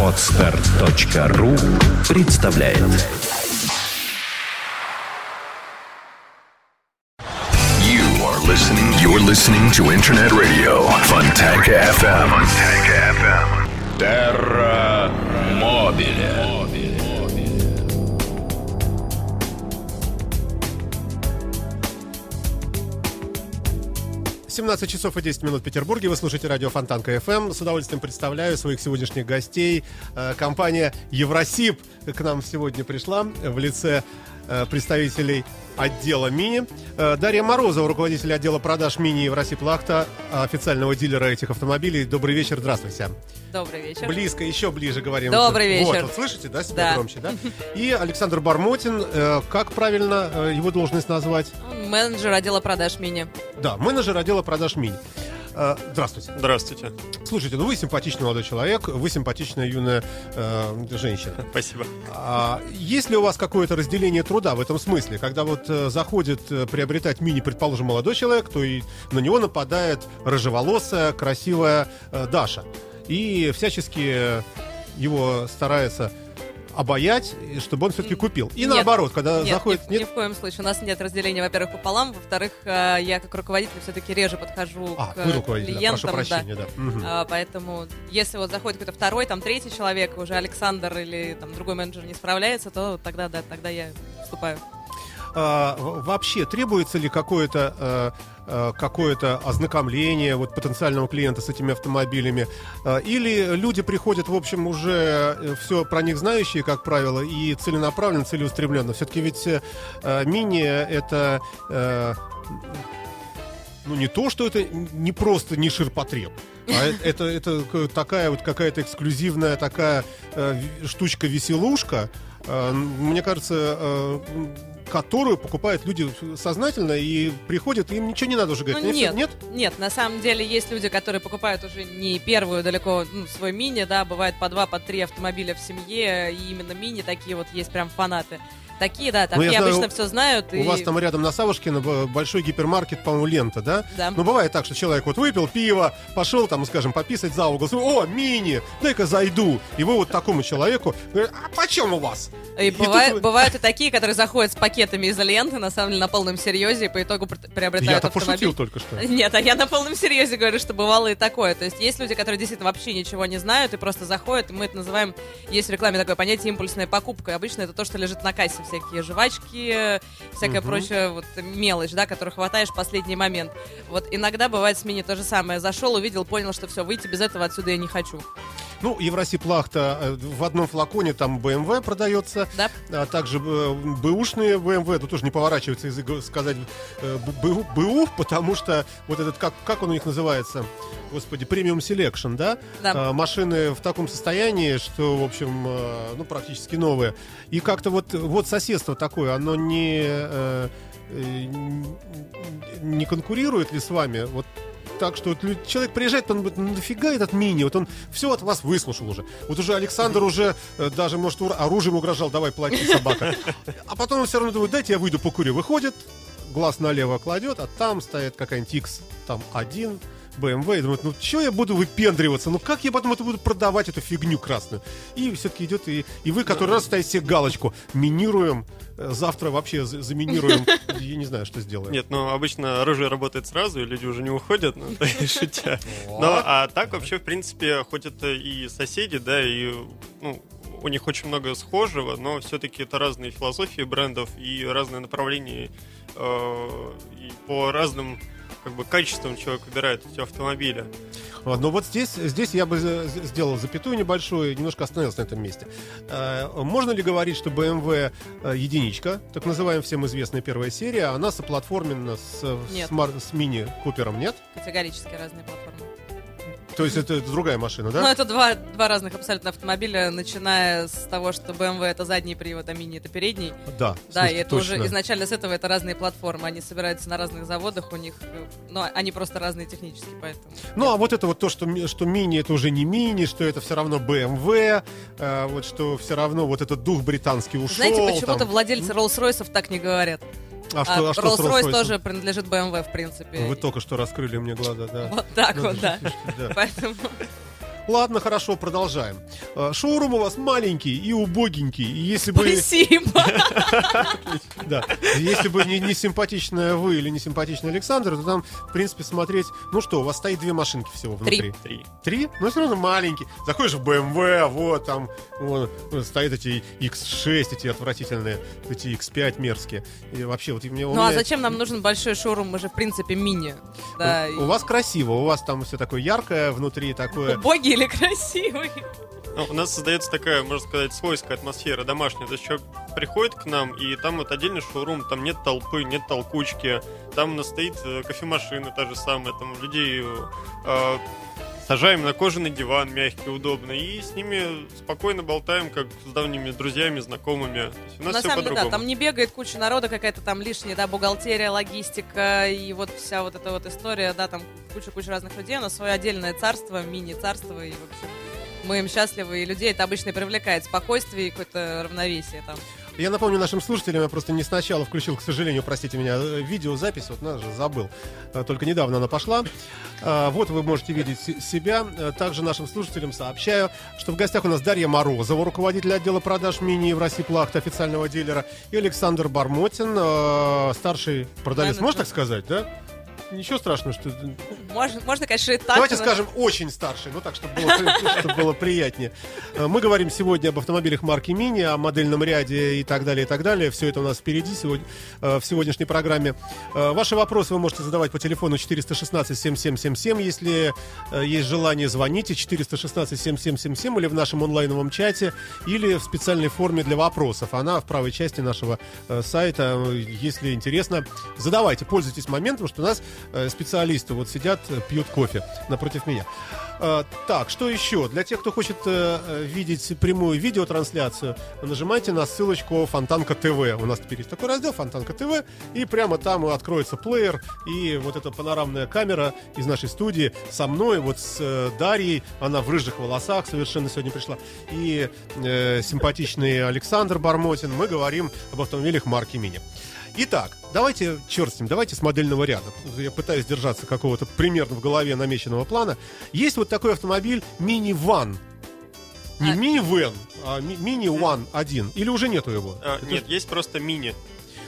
Отстар.ру представляет You are listening. You're listening to Internet Radio Fontanka FM. Fontanka FM. Terra Mobile. 17 часов и 10 минут в Петербурге. Вы слушаете радио Фонтанка FM. С удовольствием представляю своих сегодняшних гостей. Э, Компания Евросип к нам сегодня пришла в лице представителей отдела Мини. Э, Дарья Морозова, руководитель отдела продаж Мини Евросип Лахта, официального дилера этих автомобилей. Добрый вечер, здравствуйте. Добрый вечер. Близко, еще ближе говорим. Добрый Вот, вечер. вот слышите, да, себя Да. громче, да? И Александр Бармотин, э, как правильно э, его должность назвать? Менеджер отдела продаж мини. Да, менеджер отдела продаж Мини. Э, Здравствуйте. Здравствуйте. Слушайте, ну вы симпатичный молодой человек, вы симпатичная юная э, женщина. Спасибо. А есть ли у вас какое-то разделение труда в этом смысле? Когда вот э, заходит э, приобретать мини, предположим, молодой человек, то и на него нападает рыжеволосая, красивая э, Даша. И всячески его старается обаять, чтобы он все-таки купил. И Нет. наоборот, когда Нет, заходит... ни, ни в коем случае. У нас нет разделения, во-первых, пополам. Во-вторых, э, я как руководитель все-таки реже подхожу А, к да, клиентам. да. прощения, да. Мгм. А, поэтому, если вот заходит какой-то второй, там третий человек, уже Александр или там другой менеджер не справляется, то тогда да, тогда я вступаю. А, вообще требуется ли какое-то э, какое-то ознакомление вот потенциального клиента с этими автомобилями? Э, или люди приходят в общем уже все про них знающие как правило и целенаправленно целеустремленно. Все-таки ведь э, э, мини это э, ну не то что это не просто не ширпотреб а э- это, это такая вот какая-то эксклюзивная такая э, штучка-веселушка, э, мне кажется, э, которую покупают люди сознательно и приходят, им ничего не надо уже говорить. Ну, нет. нет? Нет, на самом деле есть люди, которые покупают уже не первую далеко ну, свой мини, да, бывает по два, по три автомобиля в семье, и именно мини такие вот есть прям фанаты. Такие, да, Ну, я такие знаю, обычно все знают. У и... вас там рядом на Савушкино б- большой гипермаркет, по-моему, лента, да? Да. Ну, бывает так, что человек вот выпил пиво, пошел там, скажем, пописать за угол, о, мини, дай-ка зайду. И вы вот такому человеку а почем у вас? И тут бывает- вы- бывают и такие, которые заходят с пакетами из ленты, на самом деле на полном серьезе, и по итогу пр- приобретают Я-то автомобиль. пошутил только что. Нет, а я на полном серьезе говорю, что бывало и такое. То есть есть люди, которые действительно вообще ничего не знают и просто заходят, и мы это называем, есть в рекламе такое понятие импульсная покупка. И обычно это то, что лежит на кассе, всякие жвачки, всякая прочая вот мелочь, да, которую хватаешь в последний момент. Вот иногда бывает с мини то же самое. Зашел, увидел, понял, что все, выйти без этого отсюда я не хочу. Ну, Евросиб Лахта э, в одном флаконе там BMW продается, Да? а также э, бэушные BMW, тут тоже не поворачивается язык сказать э, б- БУ, БУ, потому что вот этот, как, как он у них называется, господи, premium selection, да? Да. А, машины в таком состоянии, что, в общем, ну, практически новые. И как-то вот, вот соседство такое, оно не, не конкурирует ли с вами? Вот так что вот человек приезжает, он говорит, ну нафига этот мини? Вот он все от вас выслушал уже. Вот уже Александр уже э, даже, может, оружием угрожал, давай плати, собака. А потом он все равно думает, дайте я выйду покурю. Выходит, глаз налево кладет, а там стоит какая-нибудь X, там один, BMW, и думает, ну что я буду выпендриваться, ну как я потом это буду продавать, эту фигню красную? И все-таки идет, и, и вы который раз ставите себе галочку, минируем, э, завтра вообще за- заминируем, я не знаю, что сделаем. Нет, ну обычно оружие работает сразу, и люди уже не уходят, ну, шутя. Ну, а так вообще, в принципе, хоть это и соседи, да, и, ну, у них очень много схожего, но все-таки это разные философии брендов и разные направления, э, и по разным как бы качествам человек выбирает эти автомобили. Но вот здесь, здесь я бы сделал запятую небольшую, немножко остановился на этом месте. Э, Можно ли говорить, что BMW э, единичка, так называемая всем известная первая серия, она соплатформена с, с, с мини Купером, нет? Категорически разные платформы. То есть это, это другая машина, Ну, да? это два, два разных абсолютно автомобиля, начиная с того, что BMW это задний привод, а мини это передний. Да, Да, слушайте, и это точно. уже изначально с этого это разные платформы. Они собираются на разных заводах, у них, э, ну, они просто разные технически, поэтому. Ну, а вот это вот то, что, что мини это уже не мини, что это все равно BMW, э, вот что все равно вот этот дух британский ушел. Знаете, почему-то там. владельцы Роллс-Ройсов так не говорят. А что, а что с Роллс-Ройс Rolls-Royce? тоже принадлежит BMW, в принципе. Вы только что раскрыли мне глаза, да. Вот так Ну, вот, да. слушайте, да. Поэтому Ладно, хорошо, продолжаем. Э, Шоурум у вас маленький и убогенький. И если бы... Спасибо. Да. Если бы не, не симпатичная вы или не симпатичный Александр, то там, в принципе, смотреть... Ну что, у вас стоит две машинки всего внутри. Три. Три? Ну, все равно маленький. Заходишь в BMW, вот там вот, стоят эти X6, эти отвратительные, эти X5 мерзкие. И вообще, вот мне... у Ну а зачем нам нужен большой шоурум? Мы же, в принципе, мини. Да. У вас красиво, у вас там все такое яркое внутри, такое... Боги или красивый? Ну, у нас создается такая, можно сказать, свойская атмосфера домашняя. То есть человек приходит к нам, и там вот отдельный шоурум, там нет толпы, нет толкучки, там у нас стоит э, кофемашина та же самая, там людей э, сажаем на кожаный диван, мягкий, удобный, и с ними спокойно болтаем, как с давними друзьями, знакомыми. У нас На все самом деле, да, там не бегает куча народа, какая-то там лишняя, да, бухгалтерия, логистика и вот вся вот эта вот история, да, там куча-куча разных людей. У нас свое отдельное царство, мини-царство, и, в общем, мы им счастливы, и людей это обычно и привлекает спокойствие и какое-то равновесие там. Я напомню нашим слушателям, я просто не сначала включил, к сожалению, простите меня, э, видеозапись, вот нас же забыл. Э, Только недавно она пошла. Э, Вот вы можете видеть се- себя. Также нашим слушателям сообщаю, что в гостях у нас Дарья Морозова, руководитель отдела продаж мини Евросиплахт, официального дилера, и Александр Бармотин, старший продавец. Менеджер. Можно так сказать, да? Ничего страшного, что... Можно, можно конечно, и так. Давайте но- скажем очень старший, ну так, чтобы было, чтобы было приятнее. Э, Мы говорим сегодня об автомобилях марки Мини, о модельном ряде и так далее, и так далее. Все это у нас впереди сегодня, э, в сегодняшней программе. Э, Ваши вопросы вы можете задавать по телефону 416-7777. Если есть желание, звоните 416-7777 или в нашем онлайновом чате, или в специальной форме для вопросов. Она в правой части нашего сайта. Если интересно, задавайте, пользуйтесь моментом, что у нас специалисты вот сидят, э, пьют кофе напротив меня. Э, Так, что еще? Для тех, кто хочет э, э, видеть прямую видеотрансляцию, нажимайте на ссылочку Фонтанка ТВ. У нас теперь есть такой раздел Фонтанка ТВ, и прямо там откроется плеер, и вот эта панорамная камера из нашей студии со мной, вот с э, Дарьей, она в рыжих волосах совершенно сегодня пришла, и э, симпатичный Александр Бармотин. Мы говорим об автомобилях марки Мини. Итак, давайте, черт с ним, давайте с модельного ряда. Я пытаюсь держаться какого-то примерно в голове намеченного плана. Есть вот такой автомобиль мини-ван. Не А- мини-вен, а ми- мини-ван один. Или уже нету его? А, Это нет, есть просто мини.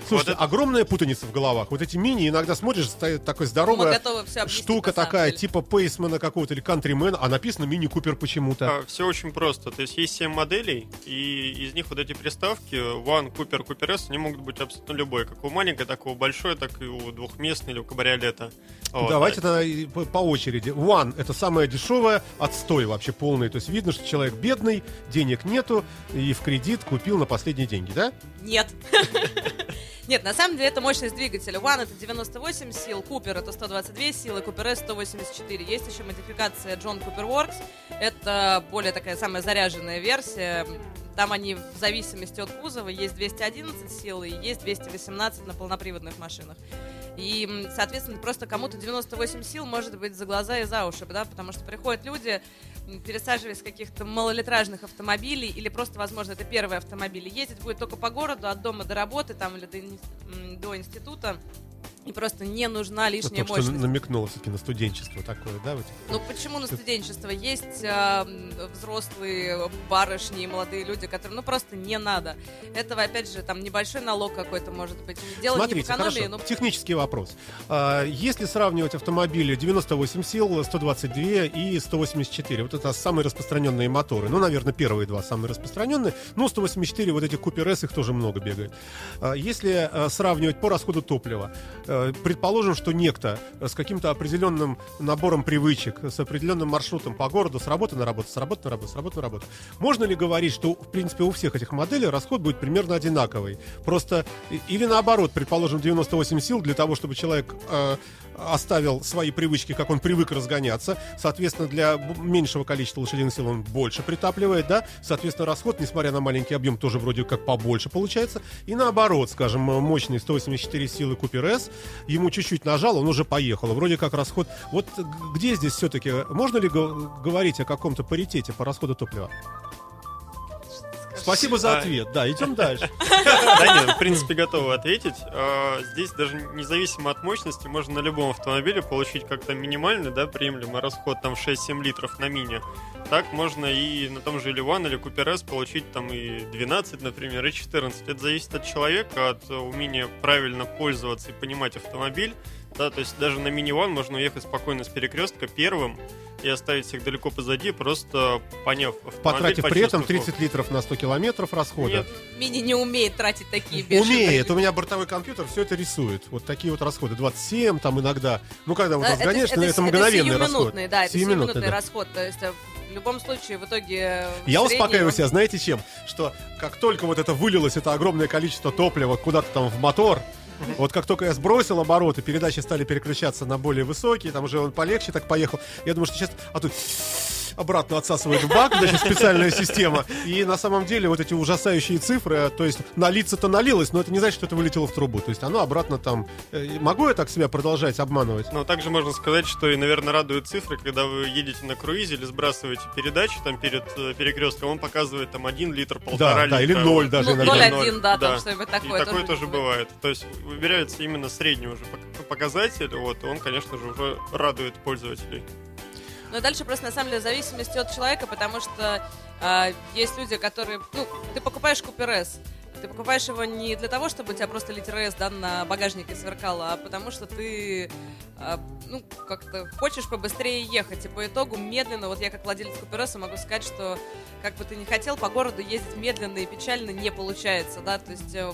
Слушайте, вот это- огромная путаница в головах. Вот эти мини, иногда смотришь, стоит такой здоровая штука такая, деле. типа пейсмена какого-то или кантримена, а написано мини-купер почему-то. все очень просто. То есть есть 7 моделей, и из них вот эти приставки One, Cooper, Cooper S, они могут быть абсолютно любой. Как у маленькой, так и у большой, так и у двухместной или у кабриолета. Вот. Давайте тогда и по, по очереди. One это самое дешевое, отстой вообще полный. То есть видно, что человек бедный, денег нету, и в кредит купил на последние деньги, да? Нет. Нет, на самом деле это мощность двигателя. One это 98 сил, Cooper это 122 силы, Cooper S 184. Есть еще модификация John Cooper Works. Это более такая самая заряженная версия. Там они в зависимости от кузова есть 211 сил и есть 218 на полноприводных машинах. И, соответственно, просто кому-то 98 сил может быть за глаза и за уши, да, потому что приходят люди, пересаживаясь с каких-то малолитражных автомобилей, или просто, возможно, это первый автомобиль, ездить будет только по городу, от дома до работы, там, или до, до института, и просто не нужна лишняя Только что мощность. намекнуло все-таки на студенчество такое, да? вот? Ну почему на студенчество? Есть м, взрослые барышни и молодые люди, которым ну просто не надо. Этого, опять же, там небольшой налог какой-то может быть. Дело Смотрите, не в экономии, хорошо. но Технический вопрос. А, Если сравнивать автомобили 98 сил, 122 и 184, вот это самые распространенные моторы. Ну, наверное, первые два самые распространенные. Ну, 184, вот этих Купер S, их тоже много бегает. А, Если а, сравнивать по расходу топлива, э, предположим, что некто с каким-то определенным набором привычек, с определенным маршрутом по городу, с работы на работу, с работы на работу, с работы на работу. Можно ли говорить, что, в принципе, у всех этих моделей расход будет примерно одинаковый? Просто или наоборот, предположим, 98 сил для того, чтобы человек э, оставил свои привычки, как он привык разгоняться. Соответственно, для меньшего количества лошадиных сил он больше притапливает, да? Соответственно, расход, несмотря на маленький объем, тоже вроде как побольше получается. И наоборот, скажем, мощный 184 силы Купер S, ему чуть-чуть нажал, он уже поехал. Вроде как расход... Вот где здесь все-таки... Можно ли го- говорить о каком-то паритете по расходу топлива? Спасибо за А, ответ. Да, идем дальше. Да нет, в принципе, готовы ответить. А, Здесь даже независимо от мощности, можно на любом автомобиле получить как-то минимальный, да, приемлемый расход, там 6-7 литров на мини. так можно и на том же Ливан или Купер С получить там и 12, например, и 14. Это зависит от человека, от умения правильно пользоваться и понимать автомобиль. Да, то есть даже на мини-ван можно уехать спокойно с перекрестка первым и оставить всех далеко позади, просто поняв Потратив при этом почувствовав. 30 литров на 100 километров расхода. Нет, Мини не умеет тратить такие бешеные. Умеет, у меня бортовой компьютер все это рисует. Вот такие вот расходы. 27 там иногда. Ну, когда вот Да, разгоняешь, это, это, мгновенный расход. сиюминутный, да, это Сиюминутный, сиюминутный да. расход. То есть э, в любом случае в итоге... э, в Я среднем успокаиваю он- себя, знаете чем? Что как только вот это вылилось, это огромное количество топлива куда-то там в мотор, вот как только я сбросил обороты, передачи стали переключаться на более высокие, там уже он полегче так поехал. Я думаю, что сейчас... А тут обратно отсасывает в бак, значит, специальная система. И на самом деле вот эти ужасающие цифры, то есть налиться-то налилось, но это не значит, что это вылетело в трубу. То есть оно обратно там... э, Могу я так себя продолжать обманывать? Но также можно сказать, что и, наверное, радуют цифры, когда вы едете на круизе или сбрасываете передачи там перед э, перекрестком, он показывает там 1 литр, полтора Да, литра. да, или ноль даже Ну, иногда. 0,1, да, там Да. что-нибудь И такое. такое тоже бывает. бывает. То есть выбирается именно средний уже пок- показатель, вот, он, конечно же, уже радует пользователей. Но дальше просто на самом деле в зависимости от человека, потому что а, есть люди, которые, ну, ты покупаешь Купер С, ты покупаешь его не для того, чтобы у тебя просто литр С да, на багажнике сверкало, а потому что ты, а, ну, как-то хочешь побыстрее ехать. И по итогу медленно, вот я как владелец Купер С могу сказать, что как бы ты ни хотел, по городу ездить медленно и печально не получается, да, то есть э,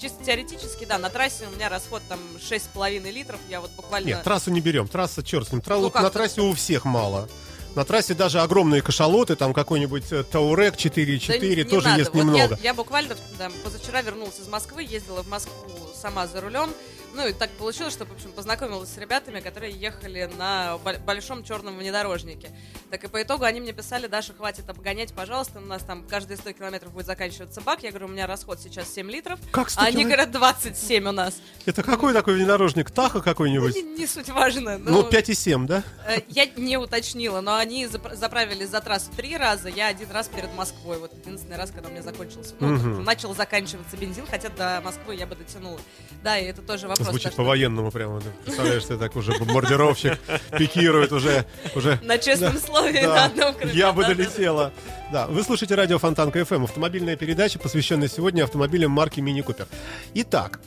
чисто теоретически, да, на трассе у меня расход там 6,5 литров, я вот буквально... Нет, трассу не берем. Трасса, черт с ним. Тра- Ну на трассе у всех мало. На трассе даже огромные кашалоты, там какой-нибудь э, Таурек 4.4 Да не тоже надо. есть Вот немного. Я, я буквально да, позавчера вернулась из Москвы, ездила в Москву сама за рулем. Ну и так получилось, что, в общем, познакомилась с ребятами, которые ехали на бо- большом черном внедорожнике. Так и по итогу они мне писали, Даша, хватит обгонять, пожалуйста, у нас там каждые 100 километров будет заканчиваться бак. Я говорю, у меня расход сейчас 7 литров. Как 100 А они говорят, 27 у нас. Это какой такой внедорожник? Таха Ну, какой-нибудь? не, не суть важно. Ну, 5,7, да? Э, Я не уточнила, но они запра- заправились за трассу три раза, я один раз перед Москвой. Вот единственный раз, когда у меня закончился. Ну, Мгм. начал заканчиваться бензин, хотя до Москвы я бы дотянула. Да, и это тоже вопрос. Звучит по-военному прямо. Представляешь, ты так уже бомбардировщик пикирует уже. уже На честном слове Да, на одном. Я бы долетела. Да, вы слушаете радио Фонтанка FM, автомобильная передача, посвященная сегодня автомобилям марки Мини Купер. Итак,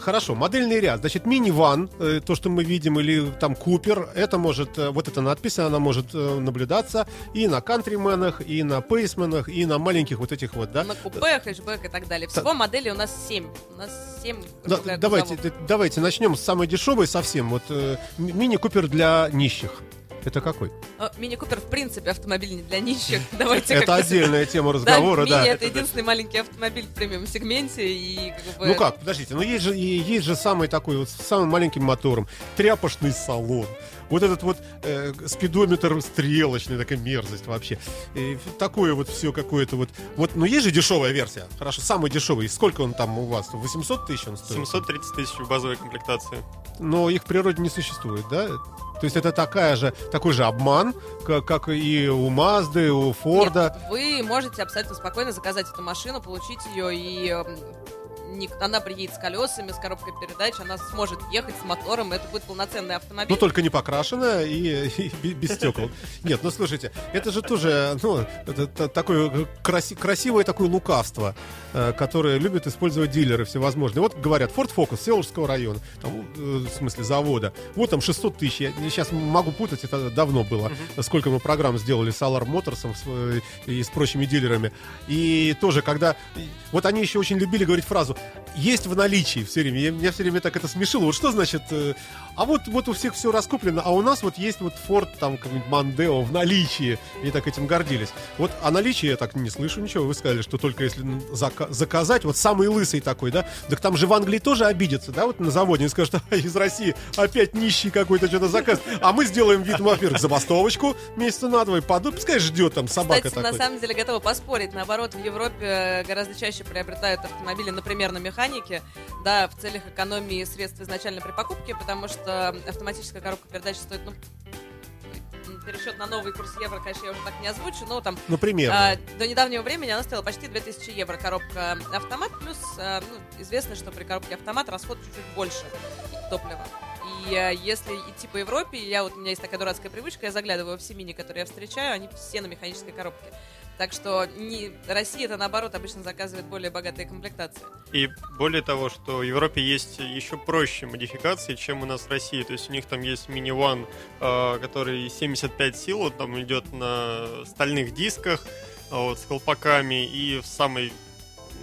хорошо, модельный ряд. Значит, мини-ван, э, то, что мы видим, или там Купер, это может, э, вот эта надпись, она может э, наблюдаться и на кантрименах, и на пейсменах, и на маленьких вот этих вот, да? На купе, хэчбэк и так далее. Всего моделей у нас 7. У нас 7 Да, давайте, давайте начнем с самой дешевой совсем. Вот э, м- Мини Купер для нищих. Это какой? Мини Купер, в принципе, автомобиль не для нищих. Давайте Это отдельная тема разговора, да. Мини это единственный маленький автомобиль в премиум-сегменте. И. Ну как, подождите, ну есть же, и- есть же самый такой вот с самым маленьким мотором, тряпочный салон. Вот этот вот э, спидометр стрелочный, такая мерзость вообще. И такое вот все какое-то вот. Вот, ну есть же дешевая версия. Хорошо, самый дешевый. Сколько он там у вас? 800 тысяч он стоит? 730 тысяч в базовой комплектации. Но их в природе не существует, да? То есть это такая же, такой же обман, как, как и у Мазды, у Форда. Нет, вы можете абсолютно спокойно заказать эту машину, получить ее и ник- она приедет с колесами, с коробкой передач, она сможет ехать с мотором, это будет полноценный автомобиль. Ну, только не покрашенная и, и бе- без стекол. Нет, ну слушайте, это же тоже, ну, это та- такое краси- красивое такое лукавство, э, которое любят использовать дилеры всевозможные. Вот говорят, Ford Focus Селжского района, там, э, в смысле завода, вот там 600 тысяч, я сейчас могу путать, это давно было, сколько мы программ сделали с Alarm Motors э, и с прочими дилерами. И тоже, когда, вот они еще очень любили говорить фразу, есть в наличии все время, я, меня все время так это смешило, вот что значит, э, а вот, вот у всех все раскуплено, а у нас вот есть вот Ford, там, какой-нибудь Мандео в наличии. И так этим гордились. Вот о наличии я так не слышу ничего. Вы сказали, что только если зака- заказать, вот самый лысый такой, да? Так там же в Англии тоже обидятся, да, вот на заводе. И скажут, «А, из России опять нищий какой-то что-то заказ. А мы сделаем вид, во-первых, забастовочку месяца на два и. Пускай ждет там собака Кстати, на такой. самом деле готова поспорить. Наоборот, в Европе э, гораздо чаще приобретают автомобили, например, на механике, да, в целях экономии средств изначально при покупке, потому что автоматическая коробка передач стоит, ну, пересчет на новый курс евро, конечно, я уже так не озвучу, но там Ну, примерно. А, до недавнего времени она стоила почти 2000 евро коробка автомат, плюс а, ну, известно, что при коробке автомат расход чуть-чуть больше топлива. И э, если идти по Европе, я вот у меня есть такая дурацкая привычка, я заглядываю в все мини, которые я встречаю, они все на механической коробке. Так что не, Россия это наоборот обычно заказывает более богатые комплектации. И более того, что в Европе есть еще проще модификации, чем у нас в России. То есть у них там есть One, э, который 75 сил, он там идет на стальных дисках, а вот, с колпаками и в самой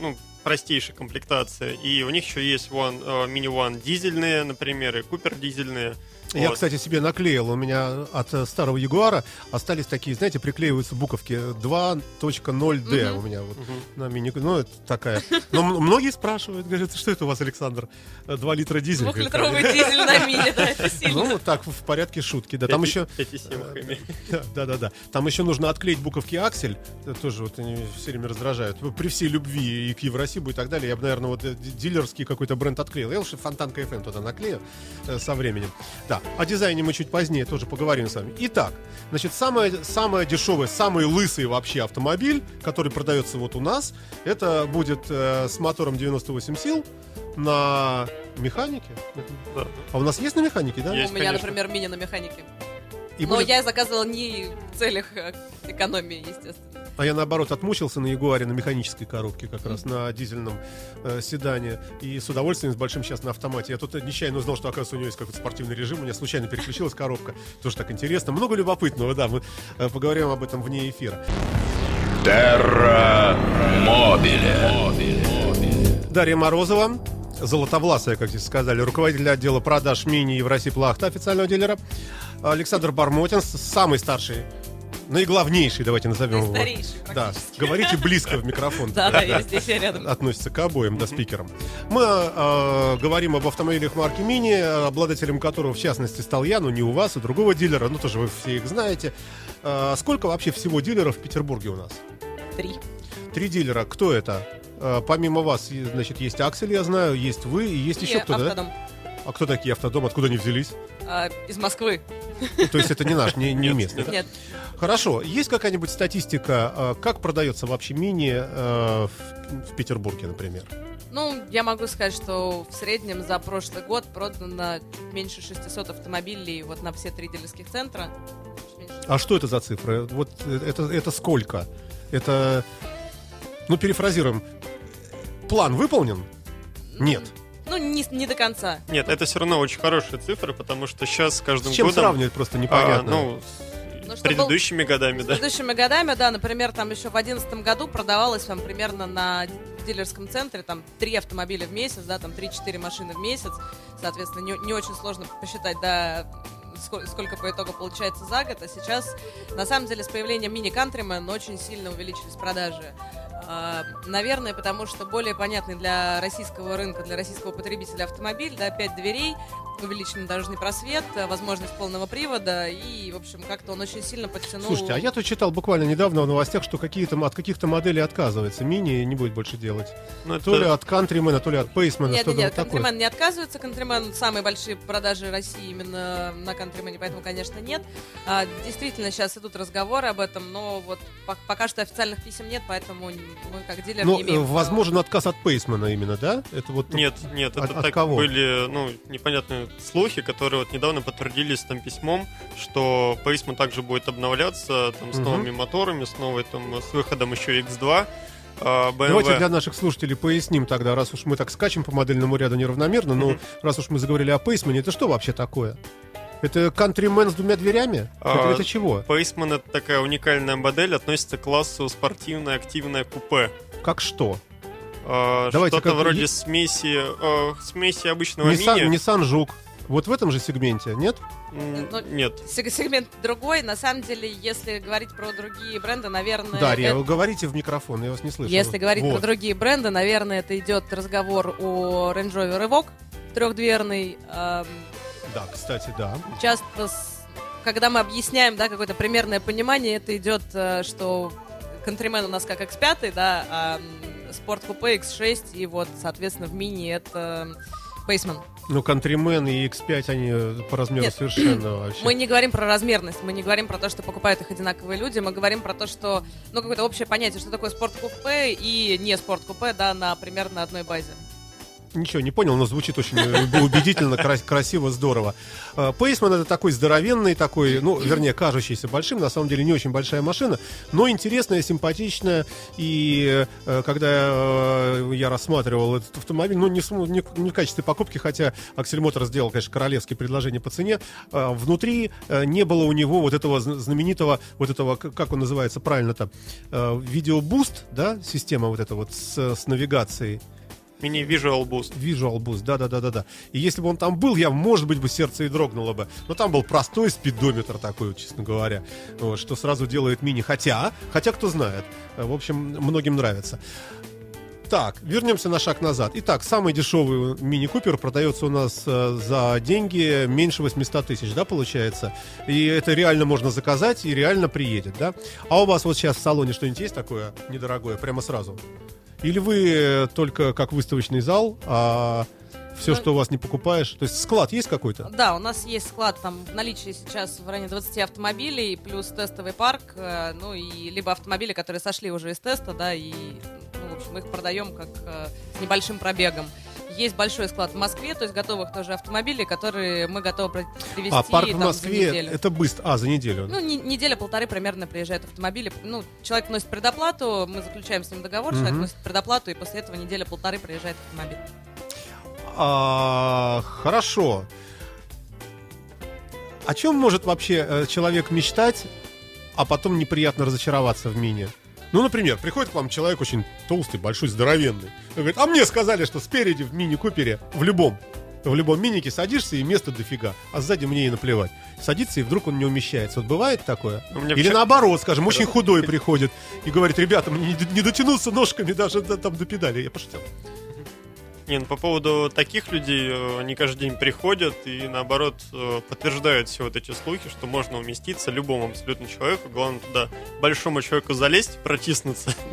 ну, простейшей комплектации. И у них еще есть One, э, Mini One дизельные, например, и Купер дизельные. Я, Вот. кстати, себе наклеил. У меня от э, старого Ягуара остались такие, знаете, приклеиваются буковки 2.0D Мгм. у меня вот на мини. Ну, это такая. Но многие спрашивают, говорят, что это у вас, Александр? 2 литра дизель? Говорит, Двухлитровый дизель на мини, да, это сильно. Ну, так, в порядке шутки. Да, там еще... 5,7 ими. Да, да, да. Там еще нужно отклеить буковки аксель. Это тоже вот они все время раздражают. При всей любви и к Евросибу и так далее, я бы, наверное, вот э, дилерский какой-то бренд отклеил. Я лучше фонтан КФМ туда наклею э, со временем. Да, о дизайне мы чуть позднее тоже поговорим с вами. Итак, значит, самое, самое дешевое, самый лысый вообще автомобиль, который продается вот у нас, это будет э, с мотором 98 сил на механике. Да. А у нас есть на механике, да? Есть. У меня, конечно. например, мини на механике. И Но будет- я заказывала не в целях э, экономии, естественно. А я наоборот отмучился на Ягуаре на механической коробке, как раз на дизельном э, седане. И с удовольствием, с большим сейчас на автомате. Я тут нечаянно узнал, что, оказывается, у него есть какой-то спортивный режим. У меня случайно переключилась коробка. Тоже так интересно. Много любопытного, да. Мы э, поговорим об этом вне эфира. Терра Мобиле. Дарья Морозова, золотовласая, как здесь сказали, руководитель отдела продаж мини Евросип Лахта, официального дилера. Александр Бармотин, самый старший, наиглавнейший, давайте назовем его. Да, говорите близко в микрофон. Да, да, я здесь, я рядом. относится к обоим, да, спикерам. Мы э, говорим об автомобилях марки Мини, обладателем которого, в частности, стал я, но не у вас, у другого дилера, ну тоже вы все их знаете. Э, сколько вообще всего дилеров в Петербурге у нас? Три. Три дилера. Кто это? Э, помимо вас, и, значит, есть Аксель, я знаю, есть вы, и есть И еще кто-то, да? А кто такие автодом? Откуда они взялись? А, из Москвы. Ну, то есть это не наш, не, не местный. Нет. Хорошо. Есть какая-нибудь статистика, э, как продается вообще Мини э, в, в Петербурге, например? Ну, я могу сказать, что в среднем за прошлый год продано чуть меньше 600 автомобилей вот на все три дилерских центра. А что это за цифры? Вот э, это, это сколько? Это, ну, перефразируем. План выполнен? Нет. Ну, не, не до конца. Нет, это все равно очень хорошая цифра, потому что сейчас с С каждым чем годом... сравнивать просто а, непонятно. ну, Ну, с что предыдущими годами, С да. предыдущими годами, да, например, там еще в 2011 году продавалось там примерно на дилерском центре там три автомобиля в месяц, да, там 3-4 машины в месяц. Соответственно, не, не очень сложно посчитать, да, сколько, сколько по итогу получается за год. А сейчас, на самом деле, с появлением мини-кантримен очень сильно увеличились продажи. А, Наверное, потому что более понятный для российского рынка, для российского потребителя автомобиль, да, 5 дверей, увеличенный дорожный просвет, э, возможность полного привода, и, в общем, как-то он очень сильно подтянул... Слушайте, а я тут читал буквально недавно в новостях, что какие-то, от каких-то моделей отказывается. Мини не будет больше делать. Ну, это- То ли от кантримена, то ли от пейсмена, Нет, что-то нет, вот такое. Не отказывается. Кантримен самые большие продажи России именно на Кантримене, поэтому, конечно, нет. А, действительно, сейчас идут разговоры об этом, но вот по- пока что официальных писем нет, поэтому мы как дилер Но не имеем. э, права. возможен отказ от пейсмена именно, да? Это вот Нет, нет, От- это от так кого? были, ну, непонятные слухи, которые вот недавно подтвердились там письмом, что Paceman также будет обновляться там с Мгм. новыми моторами, с новой там, с выходом еще X2. а, BMW. Давайте для наших слушателей поясним тогда, раз уж мы так скачем по модельному ряду неравномерно, но Мгм. раз уж мы заговорили о пейсмене, это что вообще такое? Это кантримен с двумя дверями? А, это, это чего? Paceman это такая уникальная модель, относится к классу спортивное активное купе. Как что? Давайте Что-то как- вроде смеси, а, смеси обычного Nissan, мини. Nissan Жук. Вот в этом же сегменте, нет? Ну, Нет. Сег- Сегмент другой. На самом деле, если говорить про другие бренды, наверное... Дарья, это- вы говорите в микрофон, я вас не слышу. Если говорить Вот. про другие бренды, наверное, это идет разговор о Range Rover Evoque трехдверный. эм, Да, кстати, да. часто, с- когда мы объясняем, да, какое-то примерное понимание, это идет, э, что Countryman у нас как X5, да, а Sport Coupe X6, и вот, соответственно, в мини это Paceman. Ну, Countryman и X5, они по размеру Нет. совершенно вообще. Мы не говорим про размерность, мы не говорим про то, что покупают их одинаковые люди, мы говорим про то, что, ну, какое-то общее понятие, что такое спорт-купе и не спорт-купе, да, на примерно одной базе. Ничего не понял, но звучит очень э, убедительно, крас- красиво, здорово. Э, Пейсман это такой здоровенный, такой, ну, вернее, кажущийся большим, на самом деле не очень большая машина, но интересная, симпатичная. И э, когда э, я рассматривал этот автомобиль, ну, не, не, не в качестве покупки, хотя Аксель Мотор сделал, конечно, королевские предложения по цене, э, внутри не было у него вот этого зн- знаменитого, вот этого, как он называется правильно-то, видеобуст, да, система вот эта вот с, с навигацией. Мини Visual Boost. Visual Boost, да-да-да-да-да. И если бы он там был, я, может быть, бы сердце и дрогнуло бы. Но там был простой спидометр такой, честно говоря, вот, что сразу делает мини. Хотя, хотя кто знает. В общем, многим нравится. Так, вернемся на шаг назад. Итак, самый дешевый мини-купер продается у нас э, за деньги меньше 800 тысяч, да, получается? И это реально можно заказать и реально приедет, да? А у вас вот сейчас в салоне что-нибудь есть такое недорогое, прямо сразу? Или вы э, только как выставочный зал, а все, что у вас не покупаешь, то есть склад есть какой-то? Да, у нас есть склад там в наличии сейчас в районе 20 автомобилей, плюс тестовый парк, э, ну и либо автомобили, которые сошли уже из теста, да, и, ну, в общем, их продаем как э, с небольшим пробегом. Есть большой склад в Москве, то есть готовых тоже автомобилей, которые мы готовы при- привезти А парк в там, за Москве это быстро. А, за неделю. Ну, не- неделя-полторы примерно приезжают автомобили. Ну, человек вносит предоплату, мы заключаем с ним договор, человек Мгм. вносит предоплату, и после этого неделя-полторы приезжает автомобиль. А, хорошо. О чем может вообще э, человек мечтать, а потом неприятно разочароваться в мини? Ну, например, приходит к вам человек очень толстый, большой, здоровенный. Он говорит, а мне сказали, что спереди в мини-купере, в любом, в любом минике садишься и места дофига, а сзади мне и наплевать. Садится, и вдруг он не умещается. Вот бывает такое? Или вчера- наоборот, скажем, очень худой приходит и говорит, ребята, мне не, дотянуться ножками даже до- там до педали. Я пошутил. Не, ну, по поводу таких людей, э, они каждый день приходят и, наоборот, э, подтверждают все вот эти слухи, что можно уместиться любому абсолютно человеку. Главное туда большому человеку залезть, протиснуться.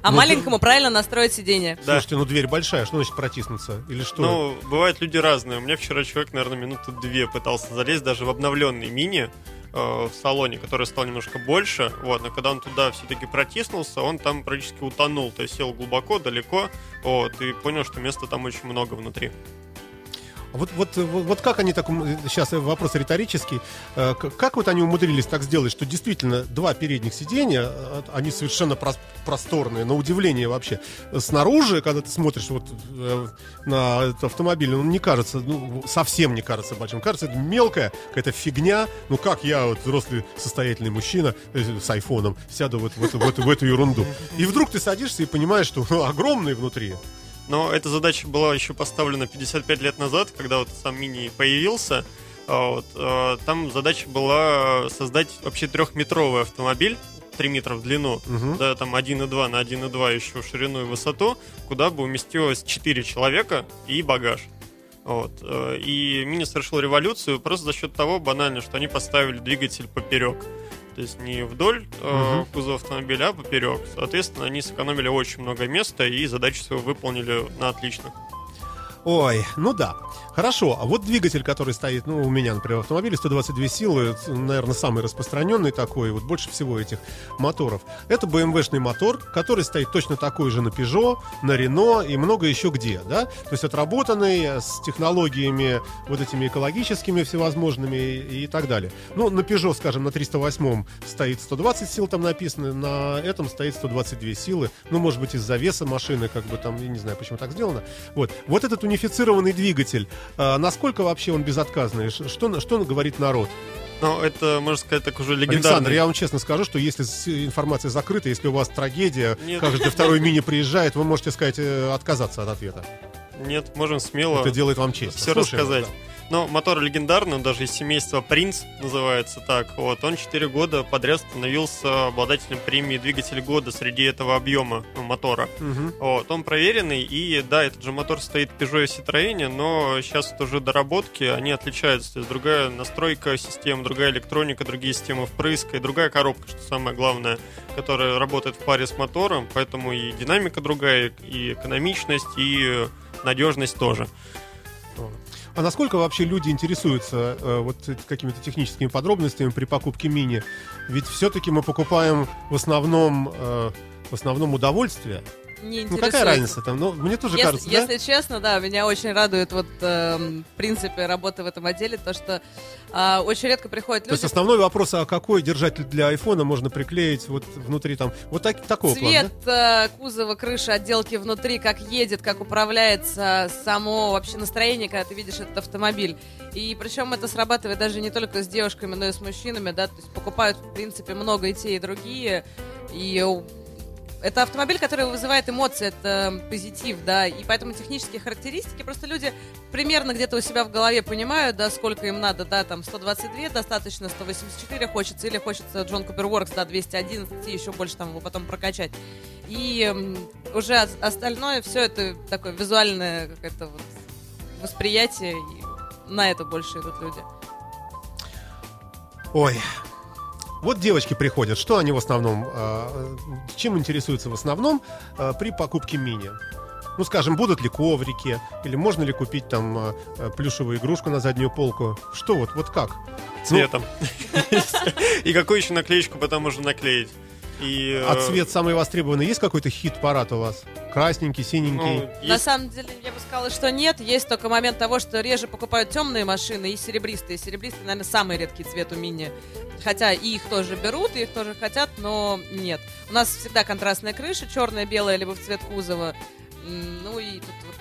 А Ну, маленькому правильно настроить сиденье. Да. Слушайте, ну дверь большая, что значит протиснуться? Или что? Ну, бывают люди разные. У меня вчера человек, наверное, минуты две пытался залезть даже в обновленный мини в салоне, который стал немножко больше. Вот, но когда он туда все-таки протиснулся, он там практически утонул. То есть сел глубоко, далеко, вот, и понял, что места там очень много внутри. Вот, вот, вот, вот как они так... Сейчас вопрос риторический. Э, Как вот они умудрились так сделать, что действительно два передних сиденья, э, они совершенно прос- просторные, на удивление вообще. Снаружи, когда ты смотришь вот э, на этот автомобиль, он не кажется, ну, совсем не кажется большим. Кажется, это мелкая какая-то фигня. Ну, как я, вот взрослый состоятельный мужчина э, с айфоном, сяду вот в эту, в эту, в эту ерунду. И вдруг ты садишься и понимаешь, что ну, огромный внутри. Но эта задача была еще поставлена 55 лет назад, когда вот сам мини появился. А Вот, э, там задача была создать вообще трехметровый автомобиль, 3 метра в длину, Мгм. да, там 1,2 на 1,2 еще в ширину и высоту, куда бы уместилось 4 человека и багаж. Вот. э, И Мини совершил революцию просто за счет того, банально, что они поставили двигатель поперек. То есть не вдоль э, Мгм. кузова автомобиля, а поперек. Соответственно, они сэкономили очень много места и задачу свою выполнили на отлично. Ой, ну да. Хорошо, а вот двигатель, который стоит, ну, у меня, например, в автомобиле 122 силы, наверное, самый распространенный такой, вот больше всего этих моторов. Это BMW-шный мотор, который стоит точно такой же на Peugeot, на Renault и много еще где, да? То есть отработанный э, с технологиями вот этими экологическими всевозможными и, и так далее. Ну, на Peugeot, скажем, на 308 стоит 120 сил там написано, на этом стоит 122 силы. Ну, может быть, из-за веса машины, как бы там, я не знаю, почему так сделано. Вот. Вот этот унифицированный двигатель, а, насколько вообще он безотказный? Что, что говорит народ? Но это, можно сказать, так уже Александр, легендарный. я вам честно скажу, что если информация закрыта, если у вас трагедия, Нет. каждый второй мини приезжает, вы можете сказать, э, отказаться от ответа. Нет, можем смело. Это делает вам честь. все рассказать. Но мотор легендарный, он даже из семейства Принц называется так. Вот, он 4 года подряд становился обладателем премии «Двигатель года» среди этого объема ну, мотора. Мгм. Вот, он проверенный, и да, этот же мотор стоит в Peugeot и Citroёn, но сейчас это уже доработки, они отличаются. То есть другая настройка систем, другая электроника, другие системы впрыска и другая коробка, что самое главное, которая работает в паре с мотором, поэтому и динамика другая, и экономичность, и надежность тоже. А насколько вообще люди интересуются э, вот какими-то техническими подробностями при покупке мини? Ведь все-таки мы покупаем в основном, э, в основном удовольствие. Не Ну интересует. какая разница там? Ну, мне тоже Если, кажется, да? если честно, да, меня очень радует вот эм, в принципе работа в этом отделе, то что а, очень редко приходят То есть люди. основной вопрос, а какой держатель для айфона можно приклеить вот внутри там? Вот так, такого плана, Цвет э, кузова, крыши, отделки внутри, как едет, как управляется, само вообще настроение, когда ты видишь этот автомобиль. И причем это срабатывает даже не только с девушками, но и с мужчинами, да, то есть покупают, в принципе, много и те, и другие. И э, это автомобиль, который вызывает эмоции, это позитив, да, и поэтому технические характеристики просто люди примерно где-то у себя в голове понимают, да, сколько им надо, да, там 122 достаточно, 184 хочется, или хочется Джон Куперворкс, да, 211, и еще больше там его потом прокачать. И уже ос- остальное, все это такое визуальное какое-то вот восприятие, и на это больше идут люди. Ой. Вот девочки приходят, что они в основном, э, чем интересуются в основном э, при покупке мини? Ну, скажем, будут ли коврики, или можно ли купить там э, э, плюшевую игрушку на заднюю полку? Что вот, вот как? Цветом. И какую еще наклеечку потом можно наклеить? И, А э, цвет самый востребованный? Есть какой-то хит-парад у вас? Красненький, синенький? ну, На есть- самом деле, я бы сказала, что нет. Есть только момент того, что реже покупают темные машины и серебристые. Серебристые, наверное, самый редкий цвет у мини. Хотя и их тоже берут, и их тоже хотят, но нет. У нас всегда контрастная крыша, черная, белая, либо в цвет кузова. Ну и тут вот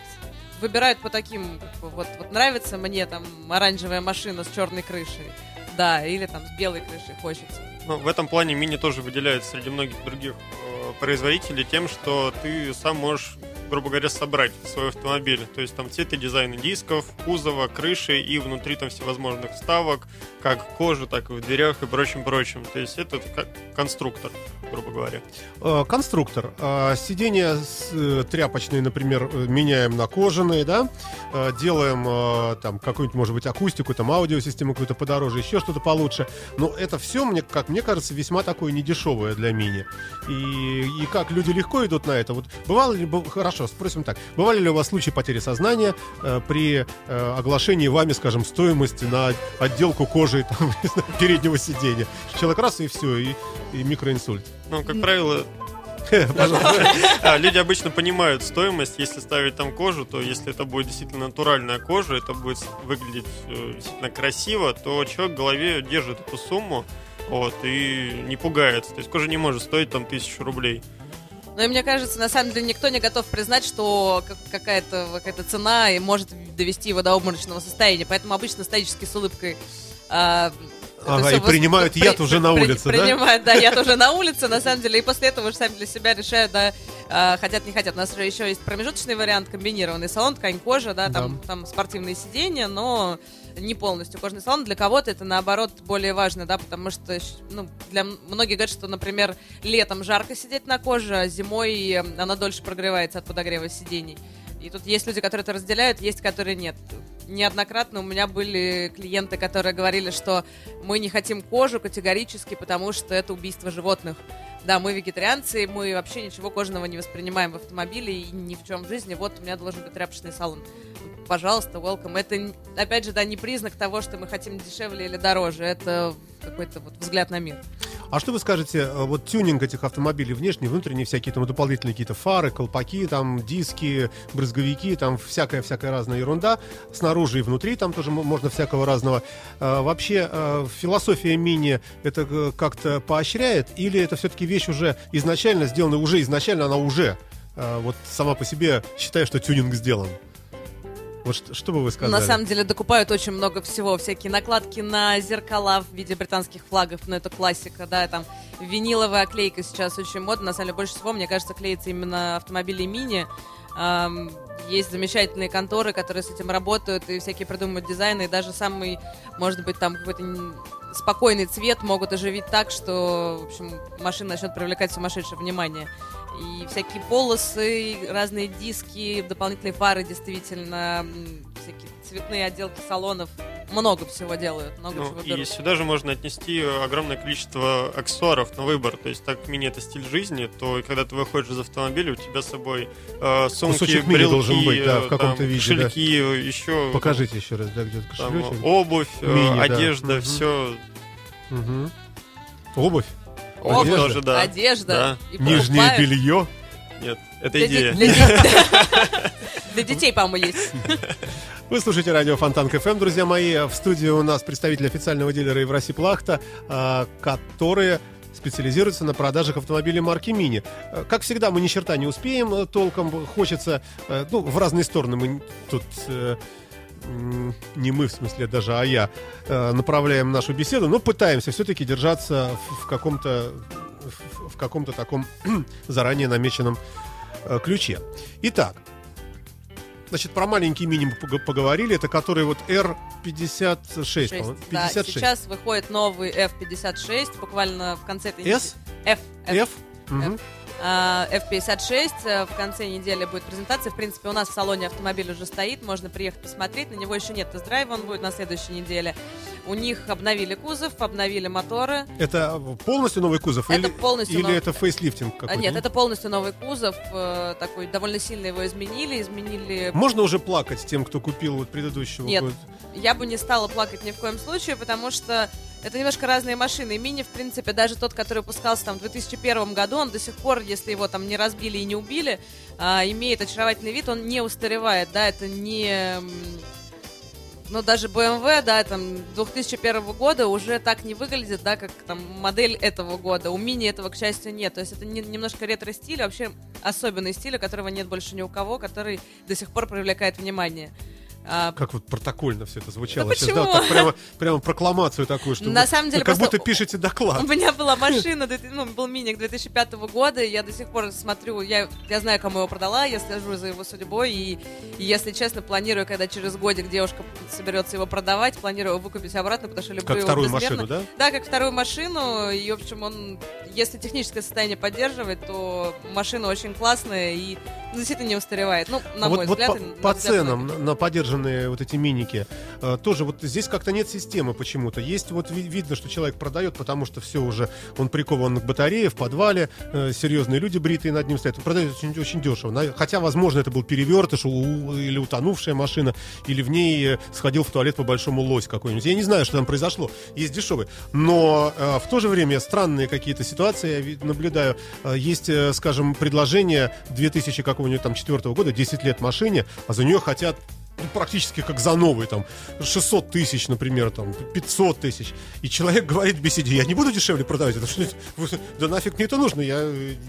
выбирают по таким, как бы, вот, вот нравится мне там оранжевая машина с черной крышей. Да, или там с белой крышей хочется. Ну, в этом плане мини тоже выделяется среди многих других э, производителей тем, что ты сам можешь, грубо говоря, собрать свой автомобиль. То есть там цвет и дизайны дисков, кузова, крыши и внутри там всевозможных вставок, как кожи, так и в дверях и прочим-прочим. То есть это как конструктор, грубо говоря. Э, Конструктор. Э, Сиденья э, тряпочные, например, меняем на кожаные, да? Делаем там какую-нибудь, может быть, акустику, там аудиосистему какую-то подороже, еще что-то получше. Но это все, мне, как мне кажется, весьма такое недешевое для мини. И, и как люди легко идут на это? Вот бывало ли, хорошо, спросим так, бывали ли у вас случаи потери сознания при оглашении вами, скажем, стоимости на отделку кожи там, переднего сиденья? Человек раз и все, и, и микроинсульт. Ну, как правило, а, люди обычно понимают стоимость. Если ставить там кожу, то если это будет действительно натуральная кожа, это будет выглядеть э, действительно красиво, то человек в голове держит эту сумму вот, и не пугается. То есть кожа не может стоить там тысячу рублей. Ну и мне кажется, на самом деле никто не готов признать, что как- какая-то какая цена и может довести его до обморочного состояния. Поэтому обычно стоически с улыбкой. а, Ага, и принимают при- яд уже на при- улице, да? Принимают, да, яд уже на улице, на самом деле. И после этого уже сами для себя решают, да, а, хотят, не хотят. У нас же еще есть промежуточный вариант, комбинированный салон, ткань кожа, да, там, там спортивные сиденья, но не полностью кожный салон. Для кого-то это, наоборот, более важно, да, потому что, ну, для многих говорят, что, например, летом жарко сидеть на коже, а зимой она дольше прогревается от подогрева сидений. И тут есть люди, которые это разделяют, есть, которые нет. Неоднократно у меня были клиенты, которые говорили, что мы не хотим кожу категорически, потому что это убийство животных. Да, мы вегетарианцы, мы вообще ничего кожаного не воспринимаем в автомобиле и ни в чем в жизни. Вот у меня должен быть тряпочный салон. Пожалуйста, welcome. Это, опять же, да, не признак того, что мы хотим дешевле или дороже. Это какой-то вот взгляд на мир. А что вы скажете, э, вот тюнинг этих автомобилей, внешний, внутренний, всякие там дополнительные какие-то фары, колпаки, там диски, брызговики, там всякая-всякая разная ерунда. Снаружи и внутри там тоже можно всякого разного. Э, Вообще, э, философия мини это как-то поощряет? Или это все-таки вещь уже изначально сделана, уже изначально она уже вот сама по себе считаю, что тюнинг сделан? Вот что, что бы вы сказали? На самом деле докупают очень много всего. Всякие накладки на зеркала в виде британских флагов, но это классика, да, там виниловая клейка сейчас очень модна. На самом деле больше всего, мне кажется, клеится именно автомобили мини. Есть замечательные конторы, которые с этим работают и всякие придумывают дизайны, и даже самый, может быть, там какой-то спокойный цвет могут оживить так, что, в общем, машина начнет привлекать сумасшедшее внимание. И всякие полосы, разные диски, дополнительные фары, действительно, всякие цветные отделки салонов. Много всего делают, много Ну, чего и берут. сюда же можно отнести огромное количество аксессуаров на выбор. То есть, так как мини это стиль жизни, то и когда ты выходишь из автомобиля, у тебя с собой э, сумки, Кусочек брелки, должен быть, да, в э, каком-то там, виде, да. кошельки, еще Покажите еще раз, да, где-то там, кошелечек. обувь, э, Мини, да. одежда, Мгм. все. Мгм. Обувь, Обувь Одежда? тоже, да. Одежда. Да. Нижнее белье. Нет, это Для, идея. для де- для детей, по-моему, есть. Вы слушаете радио Фонтан КФМ, друзья мои. В студии у нас представитель официального дилера Евроси Плахта, а, которые специализируются на продажах автомобилей марки Мини. Э, Как всегда, мы ни черта не успеем э, толком. Хочется, э, ну, в разные стороны мы тут... Не мы, в смысле, даже, а я э, направляем нашу беседу, но пытаемся все-таки держаться в, в каком-то в, в каком-то таком заранее намеченном э, ключе. Итак, Значит, про маленький минимум пог- поговорили. Это который вот R56, Шесть, по-моему. да. 56. Сейчас выходит новый F56, буквально в конце этой S? F, F. F? Мгм. А, F56. э, В конце недели будет презентация. В принципе, у нас в салоне автомобиль уже стоит. Можно приехать посмотреть. На него еще нет тест-драйва. Он будет на следующей неделе. У них обновили кузов, обновили моторы. Это полностью новый кузов? Это или, полностью Или новый- это фейслифтинг А, какой-то? Нет, это полностью новый кузов. э, Такой довольно сильно его изменили. Изменили Можно уже плакать тем, кто купил вот предыдущего Нет. года? Я бы не стала плакать ни в коем случае, потому что это немножко разные машины. Мини, в принципе, даже тот, который выпускался там в 2001 году, он до сих пор, если его там не разбили и не убили, а, имеет очаровательный вид, он не устаревает, да, это не... м, Ну, даже BMW, да, там, 2001 года уже так не выглядит, да, как там модель этого года. У Мини этого, к счастью, нет. То есть это не- немножко ретро-стиль, вообще особенный стиль, которого нет больше ни у кого, который до сих пор привлекает внимание. А, Как вот протокольно все это звучало Да сейчас, да, так прямо, прямо прокламацию такую, что На вы- самом деле как будто пишете доклад. У меня была машина, ну, был миник 2005 года, и я до сих пор смотрю, я, я знаю, кому его продала, я слежу за его судьбой, и, и, если честно, планирую, когда через годик девушка соберется его продавать, планирую его выкупить обратно, потому что люблю Как его вторую безмерно. машину, да? Да, как вторую машину, и, в общем, он, если техническое состояние поддерживает, то машина очень классная и ну, действительно не устаревает. Ну, на А мой вот, вот взгляд. по, на по взгляд ценам многих. на, на подержанные вот эти миники э, тоже вот здесь как-то нет системы почему-то. Есть вот ви- видно, что человек продает, потому что все уже он прикован к батарее в подвале, э, серьезные люди бритые над ним стоят. Он продает очень, очень дешево. Хотя, возможно, это был перевертыш или утонувшая машина, или в ней э, сходил в туалет по большому лось какой-нибудь. Я не знаю, что там произошло. Есть дешевые. Но в то же время странные какие-то ситуации я наблюдаю. Есть, скажем, предложение 2000 какого-нибудь там четвертого года, 10 лет машине, а за нее хотят практически как за новый, там, 600 тысяч, например, там, 500 тысяч. И человек говорит в беседе, я не буду дешевле продавать, это что, да нафиг мне это нужно, я,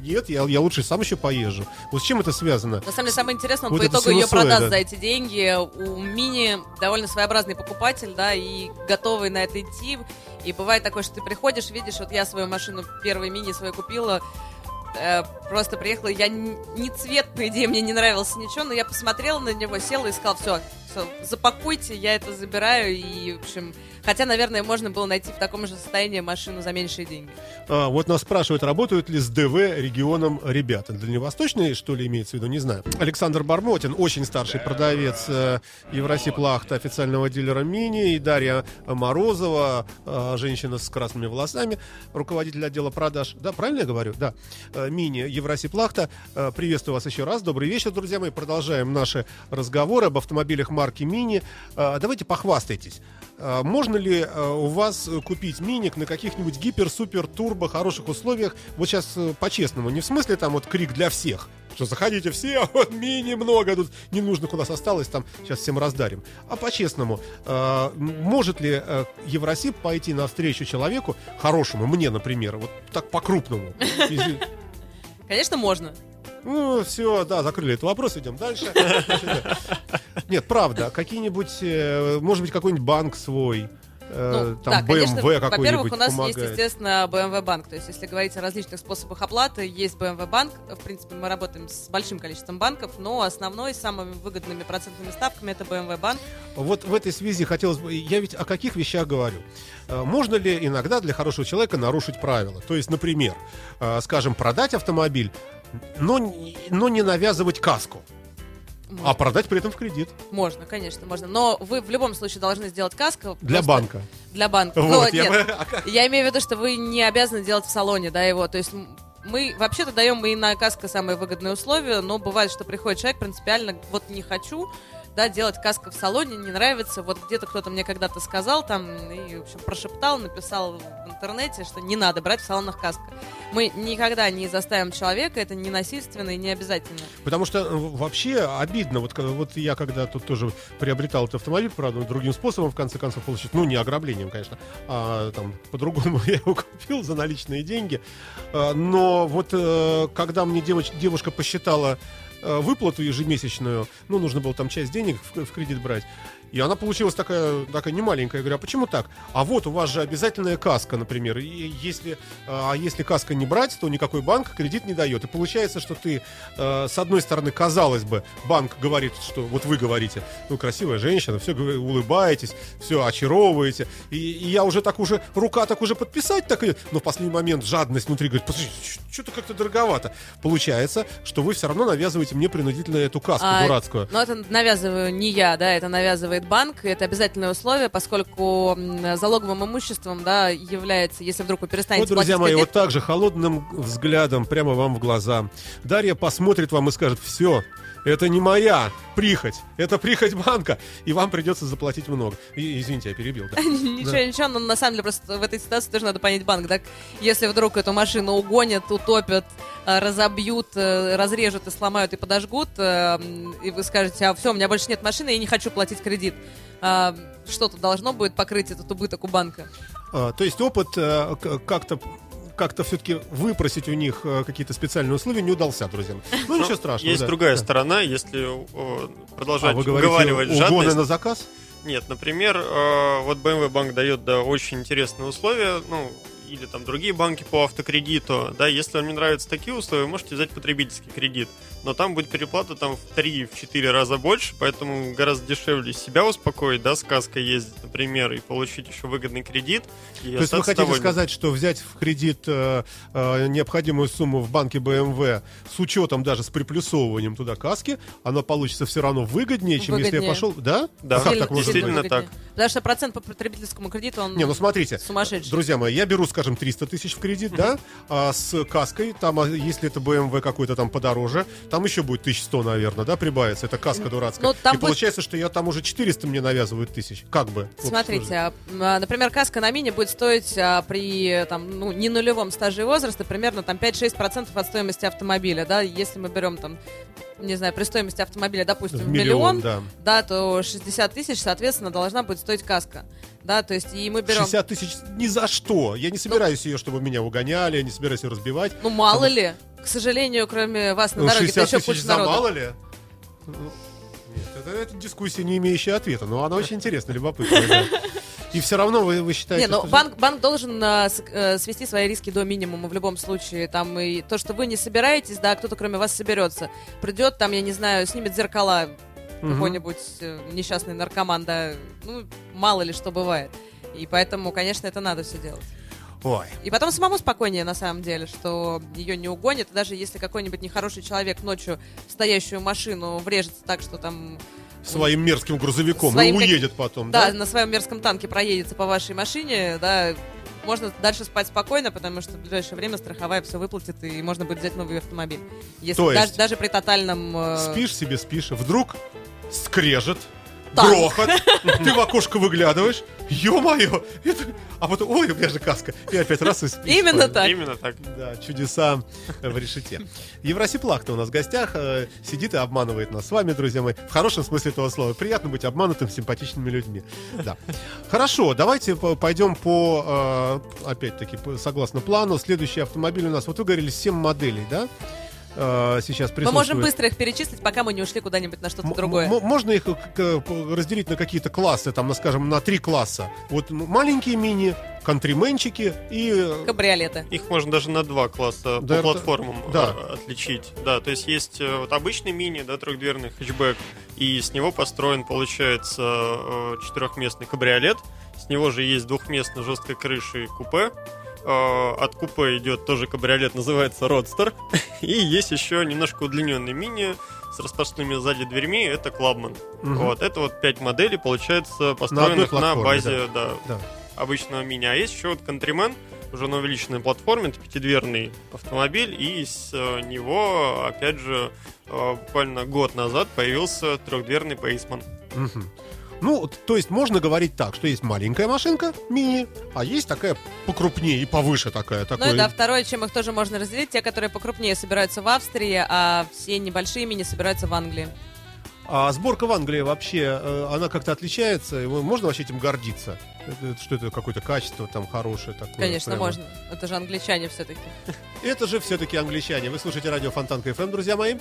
нет, я, я лучше сам еще поезжу. Вот с чем это связано? На самом деле, самое интересное, он Вот по итогу ее продаст за эти деньги. У Мини довольно своеобразный покупатель, да, и готовый на это идти. И бывает такое, что ты приходишь, видишь, вот я свою машину, первый Мини свою купила, э, просто приехала, я н- не цвет, по идее, мне не нравился ничего, но я посмотрела на него, села и сказала, все, запакуйте, я это забираю, и, в общем, хотя, наверное, можно было найти в таком же состоянии машину за меньшие деньги. А, вот нас спрашивают, работают ли с ДВ регионом ребята. Дальневосточные, что ли, имеется в виду, не знаю. Александр Бармотин, очень старший продавец э, Евроси Плахта, официального дилера Мини, и Дарья Морозова, э, женщина с красными волосами, руководитель отдела продаж. Да, правильно я говорю? Да. Э, Мини Евроси Плахта. Э, приветствую вас еще раз. Добрый вечер, друзья мои. Продолжаем наши разговоры об автомобилях марки Мини. Э, давайте похвастайтесь. Можно ли у вас купить миник на каких-нибудь гипер, супер, турбо, хороших условиях? Вот сейчас по-честному, не в смысле там вот крик для всех, что заходите все, а вот мини много, тут ненужных у нас осталось, там сейчас всем раздарим. А по-честному, э, может ли э, Евросип пойти навстречу человеку, хорошему, мне, например, вот так по-крупному? Конечно, можно. Ну, все, да, закрыли этот вопрос, идем дальше. Нет, правда, какие-нибудь, э, может быть, какой-нибудь банк свой, э, Ну, там да, конечно, BMW во-первых, какой-нибудь у нас помогает. есть, естественно, BMW банк. То есть, если говорить о различных способах оплаты, есть BMW банк. В принципе, мы работаем с большим количеством банков, но основной, самыми выгодными процентными ставками, это BMW банк. Вот в этой связи хотелось бы... Я ведь о каких вещах говорю? Э, Можно ли иногда для хорошего человека нарушить правила? То есть, например, э, скажем, продать автомобиль, но, но не навязывать каску, а продать при этом в кредит Можно, конечно, можно. Но вы в любом случае должны сделать каско. для банка. Для банка. Вот, Но я нет, бы-? Я имею в виду, что вы не обязаны делать в салоне, да, его. То есть мы вообще-то даем и на каско самые выгодные условия, но бывает, что приходит человек принципиально, вот не хочу, да, делать каска в салоне не нравится. Вот где-то кто-то мне когда-то сказал там, и, в общем, прошептал, написал в интернете, что не надо брать в салонах каска. Мы никогда не заставим человека, это не насильственно и не обязательно. Потому что э, вообще обидно. Вот, когда- вот я когда тут тоже приобретал этот автомобиль, правда, другим способом, в конце концов, получить. Ну, не ограблением, конечно, а там по-другому я его купил за наличные деньги. А, Но вот э, когда мне девоч- девушка посчитала э, выплату ежемесячную, ну, нужно было там часть денег в, в кредит брать, и она получилась такая, такая немаленькая. Я говорю, а почему так? А вот у вас же обязательная каска, например. И если, а если каска не брать, то никакой банк кредит не дает. И получается, что ты, э, с одной стороны, казалось бы, банк говорит, что вот вы говорите, ну, красивая женщина, все улыбаетесь, все очаровываете. И, и я уже так уже, рука так уже подписать, так и, но в последний момент жадность внутри говорит, подожди, что-то как-то дороговато. Получается, что вы все равно навязываете мне принудительно эту каску А, дурацкую. Но это навязываю не я, да, это навязывает банк, и это обязательное условие, поскольку залоговым имуществом, да, является, если вдруг вы перестанете Вот, друзья мои, кредит, вот так же холодным взглядом прямо вам в глаза. Дарья посмотрит вам и скажет, все, это не моя прихоть, это прихоть банка, и вам придется заплатить много. И- извините, я перебил. да. Ничего, Да. ничего, но на самом деле просто в этой ситуации тоже надо понять банк, да, если вдруг эту машину угонят, утопят, э, разобьют, э, разрежут и сломают и подожгут, э, и вы скажете, а все, у меня больше нет машины, я не хочу платить кредит. А, Что-то должно будет покрыть этот убыток у банка. А, то есть опыт как-то как-то все-таки выпросить у них э, какие-то специальные условия не удался, друзья. Ну, Ну, ничего страшного. Есть да. другая Да. сторона, если э, А продолжать вы говорите, уговаривать жадность. на заказ? Нет, например, э, вот BMW банк дает да, очень интересные условия, ну, или там другие банки по автокредиту, да, если вам не нравятся такие условия, вы можете взять потребительский кредит, но там будет переплата там в 3-4 раза больше, поэтому гораздо дешевле себя успокоить, да, с каской ездить, например, и получить еще выгодный кредит. И То есть вы хотите довольным. сказать, что взять в кредит э, э, необходимую сумму в банке БМВ с учетом даже с приплюсовыванием туда каски, оно получится все равно выгоднее, чем если я Выгоднее. пошел. Да? Да. А как так можно действительно сделать? так. выгоднее. Потому что процент по потребительскому кредиту, он Не, ну смотрите, сумасшедший. друзья мои, я беру, скажем, 300 тысяч в кредит, да, а с каской, там, а если это BMW какой-то там подороже, там еще будет 1100, наверное, да, прибавится, это каска дурацкая. Ну, там И будет- получается, что я там уже 400 мне навязывают тысяч, как бы. Вот Смотрите, же. а, а, например, каска на мини будет стоить а, при там, ну, не нулевом стаже возраста примерно там 5-6% от стоимости автомобиля, да, если мы берем там, не знаю, при стоимости автомобиля, допустим, В миллион, миллион, да. да, то 60 тысяч, соответственно, должна будет стоить каска, да, то есть и мы берем, 60 тысяч ни за что. Я не собираюсь ее, чтобы меня угоняли, я не собираюсь ее разбивать. ну мало ли, к сожалению, кроме вас на Ну, дороге, 60 еще куча народу. мало ли? Ну, Нет, это, это дискуссия, не имеющая ответа, но она очень интересная, любопытная. И все равно вы, вы считаете, Не, ну что- банк, банк должен а, э, свести свои риски до минимума в любом случае. Там и то, что вы не собираетесь, да, кто-то кроме вас соберется. Придет там, я не знаю, снимет зеркала Мгм. какой-нибудь э, несчастный наркоман, да. Ну, мало ли что бывает. И поэтому, конечно, это надо все делать. Ой, И потом самому спокойнее, на самом деле, что ее не угонят. Даже если какой-нибудь нехороший человек ночью в стоящую машину врежется так, что там своим мерзким грузовиком Своим и как- уедет потом, да, да? на своем мерзком танке проедется по вашей машине, да, можно дальше спать спокойно, потому что в ближайшее время страховая все выплатит, и можно будет взять новый автомобиль. Если То даже, есть даже при тотальном... э, Спишь себе, спишь, вдруг скрежет, Танк. грохот, ты в окошко выглядываешь, ё-моё, это... а потом, ой, у меня же каска, и опять раз и спишь. Именно так. Именно так. Да, чудеса в решете. Евросиплак-то у нас в гостях э, сидит и обманывает нас с вами, друзья мои. В хорошем смысле этого слова. Приятно быть обманутым симпатичными людьми. Да. Хорошо, давайте по- пойдем по, э, опять-таки, согласно плану. Следующий автомобиль у нас, вот вы говорили, 7 моделей, да? Э, Сейчас Мы присутствует. можем быстро их перечислить, пока мы не ушли куда-нибудь на что-то другое. м- можно их э, разделить на какие-то классы, там, на, скажем, на три класса. Вот маленькие мини, контрименчики и э, Кабриолеты. Их можно даже на два класса Да, по это- платформам да. отличить. Да, то есть есть вот обычный мини, да, трехдверный хэтчбэк, и с него построен, получается, четырехместный кабриолет. С него же есть двухместная жесткая крыша и купе. Э, От купе идет тоже кабриолет, называется Родстер. И есть еще немножко удлиненный мини с распашными сзади дверьми, это Клабман. Мгм. Вот, это вот пять моделей, получается, построенных на, платформе, базе, да, да. обычного мини. А есть еще вот Countryman, уже на увеличенной платформе, это пятидверный автомобиль, и с э, него, опять же, э, буквально год назад появился трехдверный Paceman. Мгм. Ну, то есть можно говорить так, что есть маленькая машинка, мини, а есть такая покрупнее и повыше такая. Ну Такой... и да, второе, чем их тоже можно разделить, те, которые покрупнее собираются в Австрии, а все небольшие мини собираются в Англии. А сборка в Англии вообще, э, она как-то отличается? Можно вообще этим гордиться? Это- Что это какое-то качество там хорошее такое? Конечно, прямо? можно. Это же англичане все-таки. Это же все-таки англичане. Вы слушаете радио Фонтанка FM, друзья мои.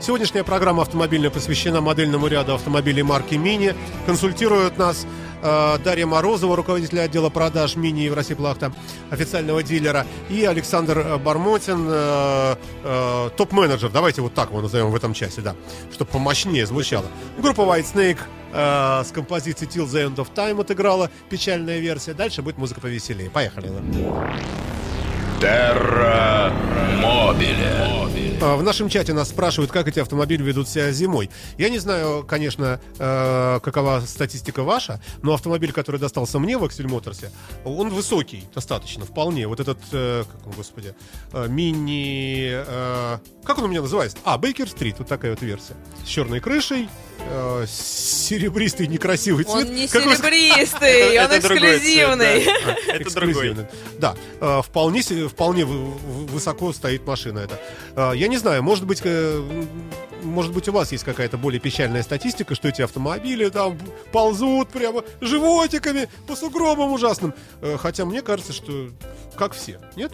Сегодняшняя программа автомобильная посвящена модельному ряду автомобилей марки Мини. Консультирует нас Дарья Морозова, руководитель отдела продаж Мини Евросиплахта, официального дилера, и Александр э, Бармотин, э, э, топ-менеджер. Давайте вот так его назовем в этом часе, да, чтобы помощнее звучало. Группа White Snake э, с композицией Till the End of Time отыграла печальная версия. Дальше будет музыка повеселее. Поехали. Терра Мобиле. А, В нашем чате нас спрашивают, как эти автомобили ведут себя зимой. Я не знаю, конечно, э, какова статистика ваша, но автомобиль, который достался мне в Axel Моторсе, он высокий достаточно, вполне. Вот этот, э, как он, господи, э, мини... э, как он у меня называется? А, Бейкер Стрит, вот такая вот версия. С черной крышей, э, серебристый некрасивый цвет. Он не Как вы серебристый, он эксклюзивный. Это другой. Да, вполне, вполне вы- вы- высоко стоит машина эта. Э, Я не знаю, может быть, э, может быть, у вас есть какая-то более печальная статистика, что эти автомобили там ползут прямо животиками по сугробам ужасным. Э, Хотя мне кажется, что как все, нет?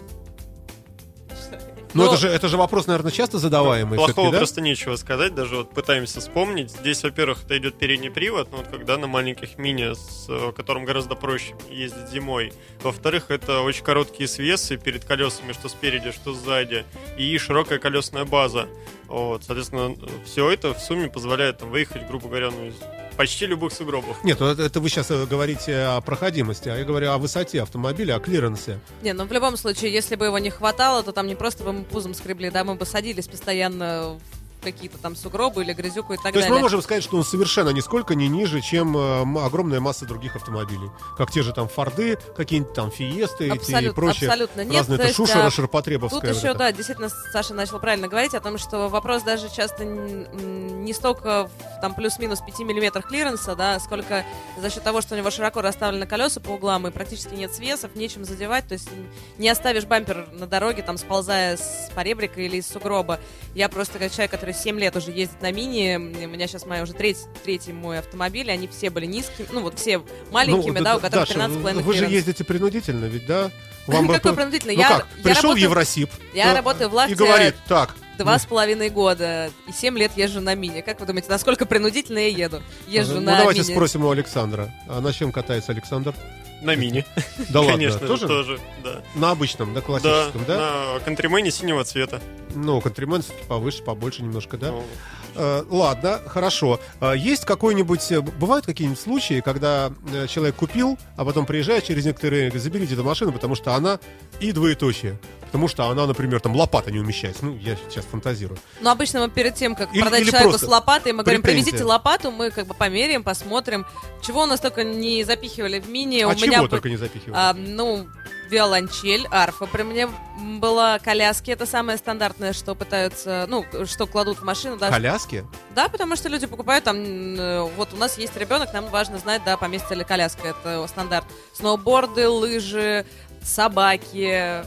Ну, Ну, это, же, это же вопрос, наверное, часто задаваемый. Плохого да? просто нечего сказать, даже вот пытаемся вспомнить. Здесь, во-первых, это идет передний привод, ну вот когда на маленьких мини, с э, которым гораздо проще ездить зимой. Во-вторых, это очень короткие свесы перед колесами, что спереди, что сзади, и широкая колесная база. Вот, соответственно, все это в сумме позволяет там, выехать, грубо говоря, ну, из почти любых сугробов. Нет, ну, это, это вы сейчас говорите о проходимости, а я говорю о высоте автомобиля, о клиренсе. Не, ну в любом случае, если бы его не хватало, то там не просто бы мы пузом скребли, да, мы бы садились постоянно в какие-то там сугробы или грязюку и так То есть мы далее. можем сказать, что он совершенно нисколько не ниже, чем э, огромная масса других автомобилей. Как те же там Форды, какие-нибудь там Фиесты эти и Абсолютно, прочее. абсолютно нет. Разные то это шушера, а, ширпотребовская. Тут вот еще, это. да, действительно, Саша начал правильно говорить о том, что вопрос даже часто не столько в, там плюс-минус 5 миллиметрах клиренса, да, сколько за счет того, что у него широко расставлены колеса по углам и практически нет свесов, нечем задевать, то есть не оставишь бампер на дороге, там, сползая с поребрика или из сугроба. Я просто как человек, который 7 лет уже ездит на мини, у меня сейчас моя уже третий, третий мой автомобиль, они все были низкими, ну вот все маленькими, Ну, да, у которых Даша, 13,5 Вы же клиренс. ездите принудительно, ведь, да? Какой бы- принудительно? Ну Я- как, я пришел в работаю- Евросип я работаю в и Лахте говорит, так, Два с половиной года и семь лет езжу на мини. Как вы думаете, насколько принудительно я еду? Езжу ну на давайте мини. спросим у Александра. А на чем катается Александр? На мини. Да ладно, Конечно, тоже? тоже, да. На обычном, да, Да, классическом, да? на контримене синего цвета. Ну, контримен повыше, побольше немножко, да? Ну, Э, ладно, хорошо. Э, есть какой-нибудь... э, Бывают какие-нибудь случаи, когда э, человек купил, а потом приезжает через говорит, заберите эту машину, потому что она и двоеточие. Потому что она, например, там лопата не умещается. Ну, я сейчас фантазирую. Но обычно мы перед тем, как Или- продать или человеку просто с лопатой, мы говорим, претензия. привезите лопату, мы как бы померяем, посмотрим, чего у нас только не запихивали в мини. а у чего бы- только не запихивают? а, ну, виолончель, арфа. При мне была коляски, это самое стандартное, что пытаются, ну, что кладут в машину. Да, Коляски? Да, потому что люди покупают там, э, вот у нас есть ребенок, нам важно знать, да, поместится ли коляска, это стандарт. Сноуборды, лыжи, собаки,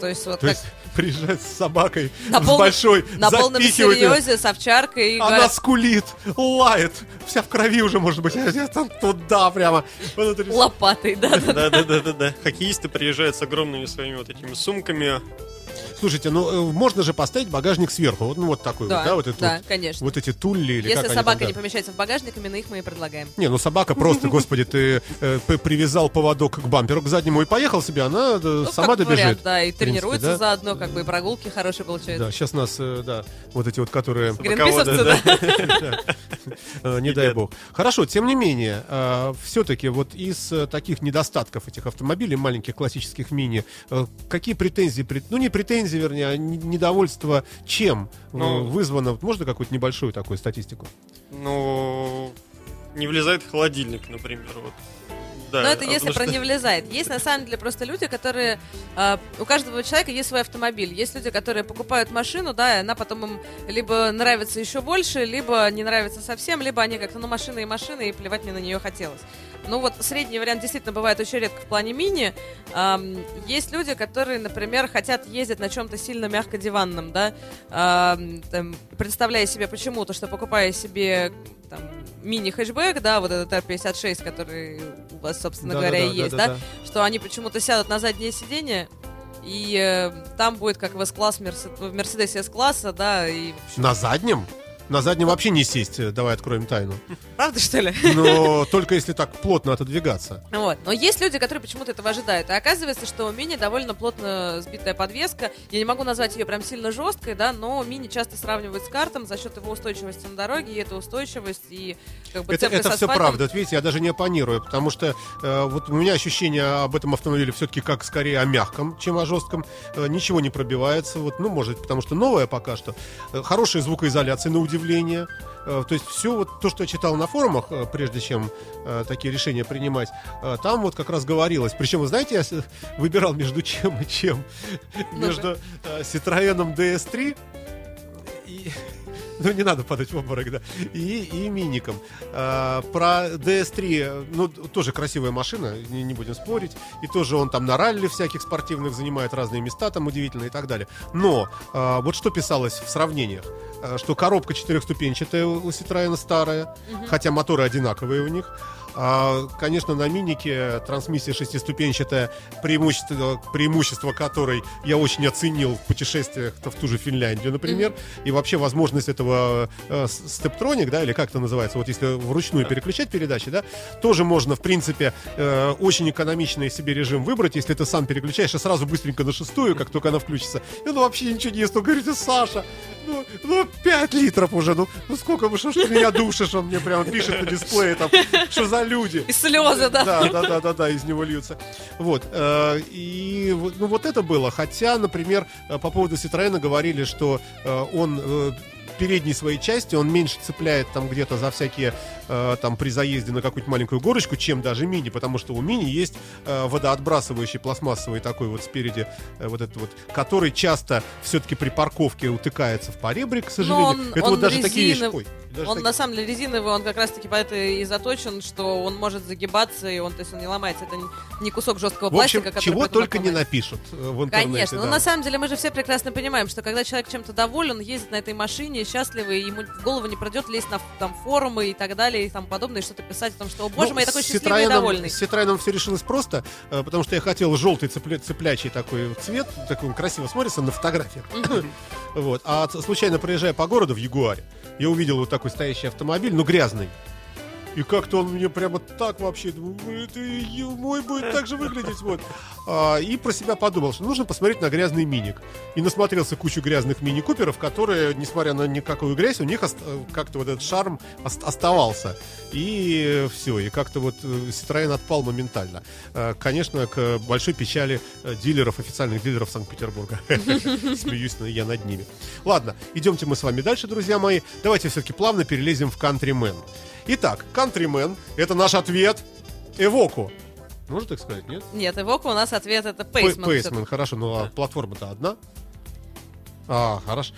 то есть вот То как есть приезжает с собакой, На с полном- большой, на полном серьезе с овчаркой. и Она говорят, скулит, лает, вся в крови уже, может быть, я там туда прямо. внутри. лопатой, да, да. Да, да, да, да, да. Хоккеисты приезжают с огромными своими вот этими сумками. Слушайте, ну э, можно же поставить багажник сверху, вот, ну вот такой вот, да, вот, этот да, вот, конечно. вот эти тулли или Если собака там, не да. помещается в багажник, именно их мы и предлагаем. Не, ну собака просто, господи, ты э, привязал поводок к бамперу, к заднему и поехал себе, она э, Ну, сама добежит. да, и тренируется да? заодно, как бы и прогулки хорошие получаются. Да, сейчас нас, да, вот эти вот, которые... Гринписовцы, да. Э, Не дай бог. Хорошо, тем не менее, все-таки вот из э, таких недостатков этих автомобилей, маленьких классических мини, э, какие претензии, ну не претензии, вернее, а не- недовольство чем э, Ну- вызвано? Можно какую-то небольшую такую статистику? Ну, не влезает в холодильник, например. Вот. Да, Но это а если потому про что- не влезает. Есть на самом деле просто люди, которые... э, у каждого человека есть свой автомобиль. Есть люди, которые покупают машину, да, и она потом им либо нравится еще больше, либо не нравится совсем, либо они как-то, ну, машина и машина, и плевать мне на нее хотелось. Ну вот средний вариант действительно бывает очень редко в плане мини. Ам, есть люди, которые, например, хотят ездить на чем-то сильно мягкодиванном, да, ам, там, представляя себе почему-то, что покупая себе там, мини-хэтчбэк, да, вот этот R56, который у вас, собственно говоря, и есть, да, что они почему-то сядут на заднее сиденье, и э, там будет как в S-класс, в Мерседесе S-класса, да, и... На заднем? На заднем вообще не сесть, э, давай откроем тайну. Правда, что ли? Но только если так плотно отодвигаться. Вот. Но есть люди, которые почему-то этого ожидают. И оказывается, что у мини довольно плотно сбитая подвеска. Я не могу назвать ее прям сильно жесткой, да, но мини часто сравнивают с картом за счет его устойчивости на дороге, и эта устойчивость, и как бы Это, это все правда. Вот видите, я даже не оппонирую, потому что э, вот у меня ощущение об этом автомобиле все-таки как скорее о мягком, чем о жестком. Э, ничего не пробивается. Вот, ну, может, потому что новое пока что. Э, хорошая звукоизоляция, на удивление. Э, то есть все вот то, что я читал на форумах, э, прежде чем э, такие решения принимать, там вот как раз говорилось. Причем, вы знаете, я выбирал между чем и чем. Ну-ка. Между Citroёn DS3 и... Ну, не надо падать в обморок, да. И, и миником. А, про DS3, э, ну, тоже красивая машина, не, не будем спорить. И тоже он там на ралли всяких спортивных занимает разные места там удивительные и так далее. Но а, вот что писалось в сравнениях. А, Что коробка четырехступенчатая у Citroёn старая, хотя моторы одинаковые у них. А, конечно, на минике трансмиссия шестиступенчатая, преимущество, преимущество которой я очень оценил в путешествиях в ту же Финляндию, например. И вообще возможность этого э, стептроник, да, или как это называется, вот если вручную переключать передачи, да, тоже можно, в принципе, э, очень экономичный себе режим выбрать, если ты сам переключаешь, и сразу быстренько на шестую, как только она включится. И он вообще ничего не ест. Он говорит, Саша, ну, ну 5 литров уже, ну, ну сколько вы, что ж ты меня душишь, он мне прямо пишет на дисплее, там, что за люди. И слезы, да. Да, да, да, да, да, из него льются. Вот. э, И ну, вот это было. Хотя, например, э, по поводу Citroёна говорили, что э, он передней своей части он меньше цепляет там где-то за всякие э, там при заезде на какую-нибудь маленькую горочку, чем даже мини, потому что у мини есть э, водоотбрасывающий пластмассовый такой вот спереди э, вот этот вот, который часто все-таки при парковке утыкается в поребрик, к сожалению. он- это он вот даже такие вещи. Ой, даже Он такие- на самом деле резиновый, он как раз таки по это и заточен, что он может загибаться, и он, то есть он не ломается. Это не- кусок жесткого в общем, пластика, чего только не напишут э, в интернете. Конечно, но да. на самом деле мы же все прекрасно понимаем, что когда человек чем-то доволен, ездит на этой машине, счастливый, ему в голову не придет лезть на там форумы и так далее, и там подобное, и что-то писать о том, что, о боже Ну, мой, я такой счастливый и Citroёном- довольный. С Citroёном все решилось просто, э, потому что я хотел желтый цепля- цеплячий такой цвет, такой он красиво смотрится на фотографиях. Вот. А случайно проезжая по городу в Ягуаре, я увидел вот такой стоящий автомобиль, ну грязный. И как-то он мне прямо так вообще, думаю, «Ой, это мой будет так же выглядеть, вот. А, и про себя подумал, что нужно посмотреть на грязный миник. И насмотрелся кучу грязных мини-куперов, которые, несмотря на никакую грязь, у них как-то вот этот шарм ост- оставался. И все, и как-то вот э, Citroёn отпал моментально. Э, Конечно, к большой печали э, дилеров, официальных дилеров Санкт-Петербурга. Смеюсь я над ними. Ладно, идемте мы с вами дальше, друзья мои. Давайте все-таки плавно перелезем в Countryman. Итак, Countryman — это наш ответ Эвоку. Можно так сказать, нет? Нет, Эвока у нас ответ это Пейсман. Пейсман, хорошо, ну а платформа-то одна. А, хорошо.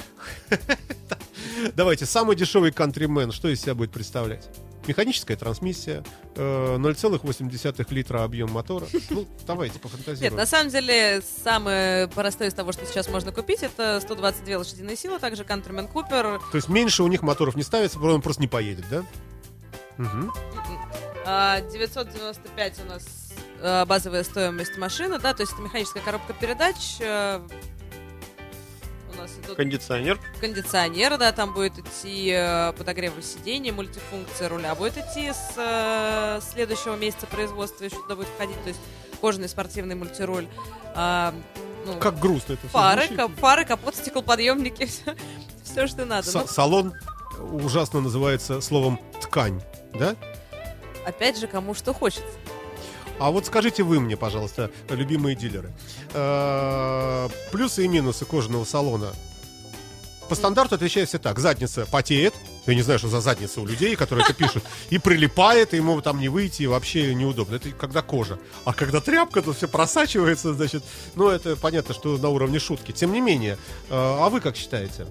Давайте, самый дешевый Countryman, что из себя будет представлять? Механическая трансмиссия, э, 0,8 литра объем мотора. Ну, давайте, Нет, пофантазируем. на самом деле, самое простое из того, что сейчас можно купить, это 122 лошадиные силы, также Countryman Cooper. То есть меньше у них моторов не ставится, он просто не поедет, да? Мгм. А, 995 у нас а, базовая стоимость машины, да, то есть это механическая коробка передач. а, У нас идут Кондиционер. кондиционеры, да, там будет идти э, подогрев сидений, мультифункция руля будет идти с э, следующего месяца производства, еще туда будет входить, то есть кожаный спортивный мультируль. А, ну, Как грустно это фары, звучит. кап- фары, капот, стеклоподъемники, все, все, что надо. Са- Ну, Салон ужасно называется словом ткань, да? опять же, кому что хочется. А вот скажите вы мне, пожалуйста, любимые дилеры, э, плюсы и минусы кожаного салона. По стандарту отвечают все так. Задница потеет, Я не знаю, что за задница у людей, которые это пишут. И прилипает, и ему там не выйти, и вообще неудобно. Это когда кожа. А когда тряпка, то все просачивается, значит. Ну, это понятно, что на уровне шутки. Тем не менее, э, а вы как считаете?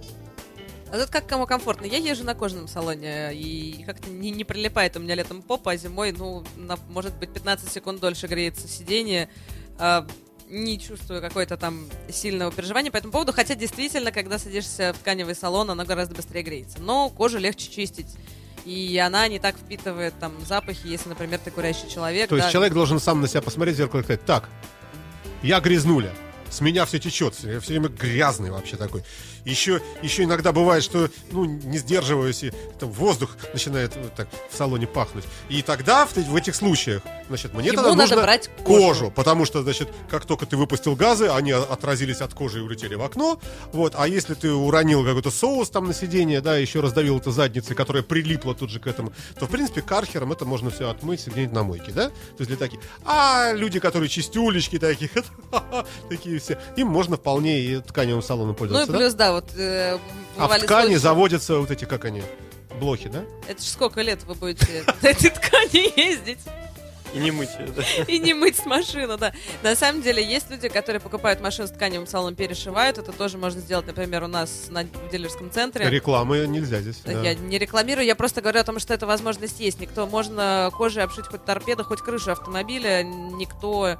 А тут как кому комфортно. Я езжу на кожаном салоне, и как-то не, не прилипает у меня летом попа, а зимой, ну, на, может быть, 15 секунд дольше греется сиденье. А, не чувствую какой-то там сильного переживания по этому поводу, хотя действительно, когда садишься в тканевый салон, оно гораздо быстрее греется. Но кожу легче чистить. И она не так впитывает там запахи, если, например, ты курящий человек. То да. есть человек должен сам на себя посмотреть в зеркало и сказать, так, я грязнуля, с меня все течет, я все время грязный вообще такой. Еще, еще иногда бывает, что, ну, не сдерживаюсь, и там воздух начинает вот так в салоне пахнуть. И тогда в, в этих случаях, значит, мне Ему тогда надо нужно брать кожу. кожу, потому что, значит, как только ты выпустил газы, они отразились от кожи и улетели в окно, вот, а если ты уронил какой-то соус там на сиденье, да, еще раздавил это задницей, которая прилипла тут же к этому, то, в принципе, кархером это можно все отмыть где-нибудь на мойке, да? То есть для таких. А люди, которые чистюлечки таких, такие все, им можно вполне и тканевым салоном Ну и пользоваться, да? Да, вот э, А в ткани случаи- заводятся вот эти, как они, блохи, да? Это ж сколько лет вы будете на этой ткани ездить? И не мыть ее, да. И не мыть машину, да. На самом деле, есть люди, которые покупают машину с тканевым салоном, перешивают. Это тоже можно сделать, например, у нас на, в дилерском центре. Рекламы нельзя здесь. да. Я не рекламирую, я просто говорю о том, что эта возможность есть. Никто, можно кожей обшить хоть торпеду, хоть крышу автомобиля, никто...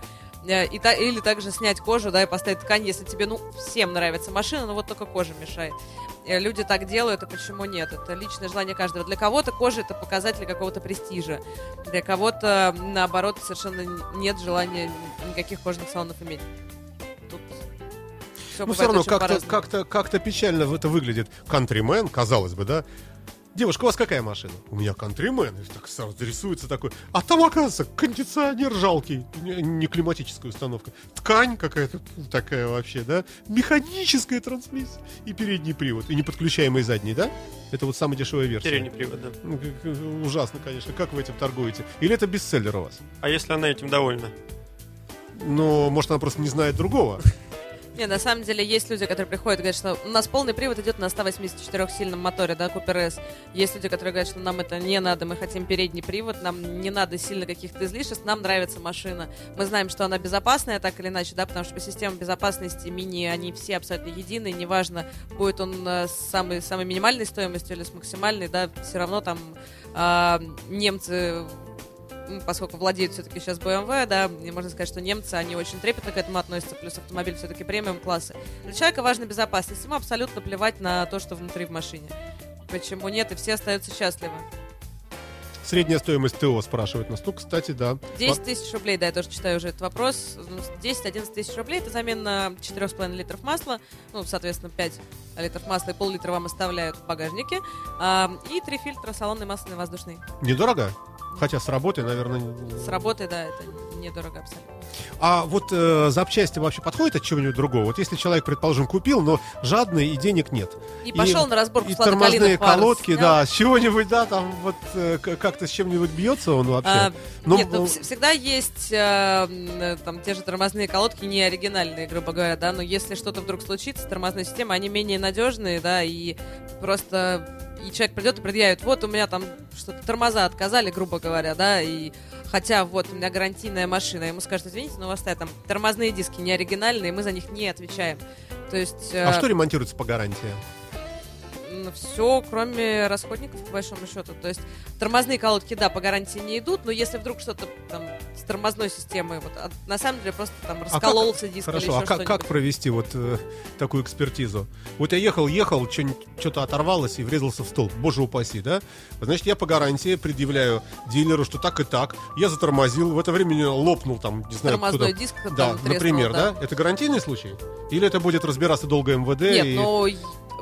э, И та- или также снять кожу, да, и поставить ткань, если тебе, ну, всем нравится машина, но вот только кожа мешает. Э, Люди так делают, а почему нет? Это личное желание каждого. Для кого-то кожа это показатель какого-то престижа. Для кого-то, наоборот, совершенно нет желания никаких кожных салонов иметь. Тут всё Ну, все равно как-то, как-то, как-то печально это выглядит. Кантримен, казалось бы, да? Девушка, у вас какая машина? У меня кантримен. И так сразу рисуется такой. А там, оказывается, кондиционер жалкий. Не, климатическая установка. Ткань какая-то такая вообще, да? Механическая трансмиссия. И передний привод. И неподключаемый задний, да? Это вот самая дешевая версия. Передний привод, да. Ну, Ужасно, конечно. Как вы этим торгуете? Или это бестселлер у вас? А если она этим довольна? Ну, может, она просто не знает другого. Не, на самом деле есть люди, которые приходят и говорят, что у нас полный привод идет на 184-сильном моторе, да, Купер S. Есть люди, которые говорят, что нам это не надо, мы хотим передний привод, нам не надо сильно каких-то излишеств, нам нравится машина. Мы знаем, что она безопасная, так или иначе, да, потому что по системам безопасности мини, они все абсолютно единые, неважно, будет он э, с самой, самой минимальной стоимостью или с максимальной, да, все равно там а, немцы поскольку владеют все-таки сейчас BMW, да, и можно сказать, что немцы, они очень трепетно к этому относятся, плюс автомобиль все-таки премиум класса. Для человека важна безопасность, ему абсолютно плевать на то, что внутри в машине. Почему нет, и все остаются счастливы. Средняя стоимость ТО спрашивают нас. Ну, кстати, да. 10 тысяч рублей, да, я тоже читаю уже этот вопрос. Ну, 10-11 тысяч рублей это замена 4,5 литров масла, ну, соответственно, 5 литров масла и пол-литра вам оставляют в багажнике, и три фильтра салонный масляный воздушный. Недорого? Хотя с работы, наверное... С работы, да, это недорого абсолютно. А вот э, запчасти вообще подходят от чего-нибудь другого? Вот если человек, предположим, купил, но жадный и денег нет. И пошел на разборку И тормозные колодки, снял. да, с чего-нибудь, да, там вот э, как-то с чем-нибудь бьется он вообще. А, Ну, Нет, ну, вс- всегда есть э, там те же тормозные колодки не оригинальные, грубо говоря, да, но если что-то вдруг случится, тормозные системы, они менее надежные, да, и просто и человек придет и предъявит, вот у меня там что-то тормоза отказали, грубо говоря, да, и хотя вот у меня гарантийная машина, ему скажут, извините, но у вас там тормозные диски не оригинальные, мы за них не отвечаем. То есть а что ремонтируется по гарантии? все, кроме расходников, по большому счету. То есть тормозные колодки, да, по гарантии не идут, но если вдруг что-то там с тормозной системой, вот, а на самом деле просто там как- раскололся диск Хорошо, или а еще как, как что-нибудь. провести вот э, такую экспертизу? Вот я ехал, ехал, что-то оторвалось и врезался в столб, боже упаси, да? Значит, я по гарантии предъявляю дилеру, что так и так. Я затормозил, в это время лопнул там, не знаю, Тормозной кто-то. диск там Да, треснул, например, да. да? Это гарантийный случай? Или это будет разбираться долго МВД? Нет, и- но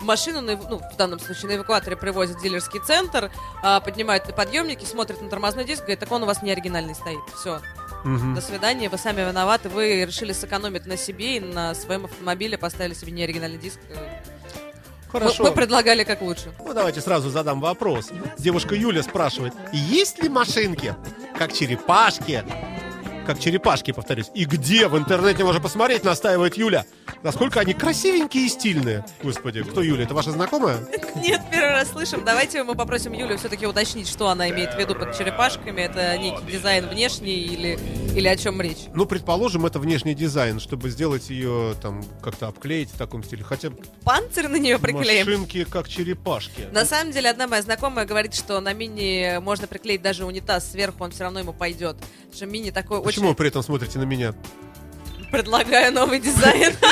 машину, ну, в данном случае на эвакуаторе привозят в дилерский центр, а, поднимают на подъемники, смотрят на тормозной диск, говорят, так он у вас не оригинальный стоит. Все, Мгм. до свидания, вы сами виноваты, вы решили сэкономить на себе и на своем автомобиле, поставили себе неоригинальный диск. Э, Хорошо. Мы, мы предлагали как лучше. Ну, давайте сразу задам вопрос. Девушка Юля спрашивает, есть ли машинки, как черепашки, как черепашки, повторюсь. И где в интернете можно посмотреть, настаивает Юля. Насколько они красивенькие и стильные. Господи, кто Юля? Это ваша знакомая? Нет, первый раз слышим. Давайте мы попросим Юлю все-таки уточнить, что она имеет в виду под черепашками. Это некий дизайн внешний или, или о чем речь? Ну, предположим, это внешний дизайн, чтобы сделать ее там как-то обклеить в таком стиле. Хотя Панцирь на нее приклеим. машинки как черепашки. На самом деле, одна моя знакомая говорит, что на мини можно приклеить даже унитаз сверху, он все равно ему пойдет. Потому Что мини такой Почему вы очень... при этом смотрите на меня? Предлагаю новый дизайн.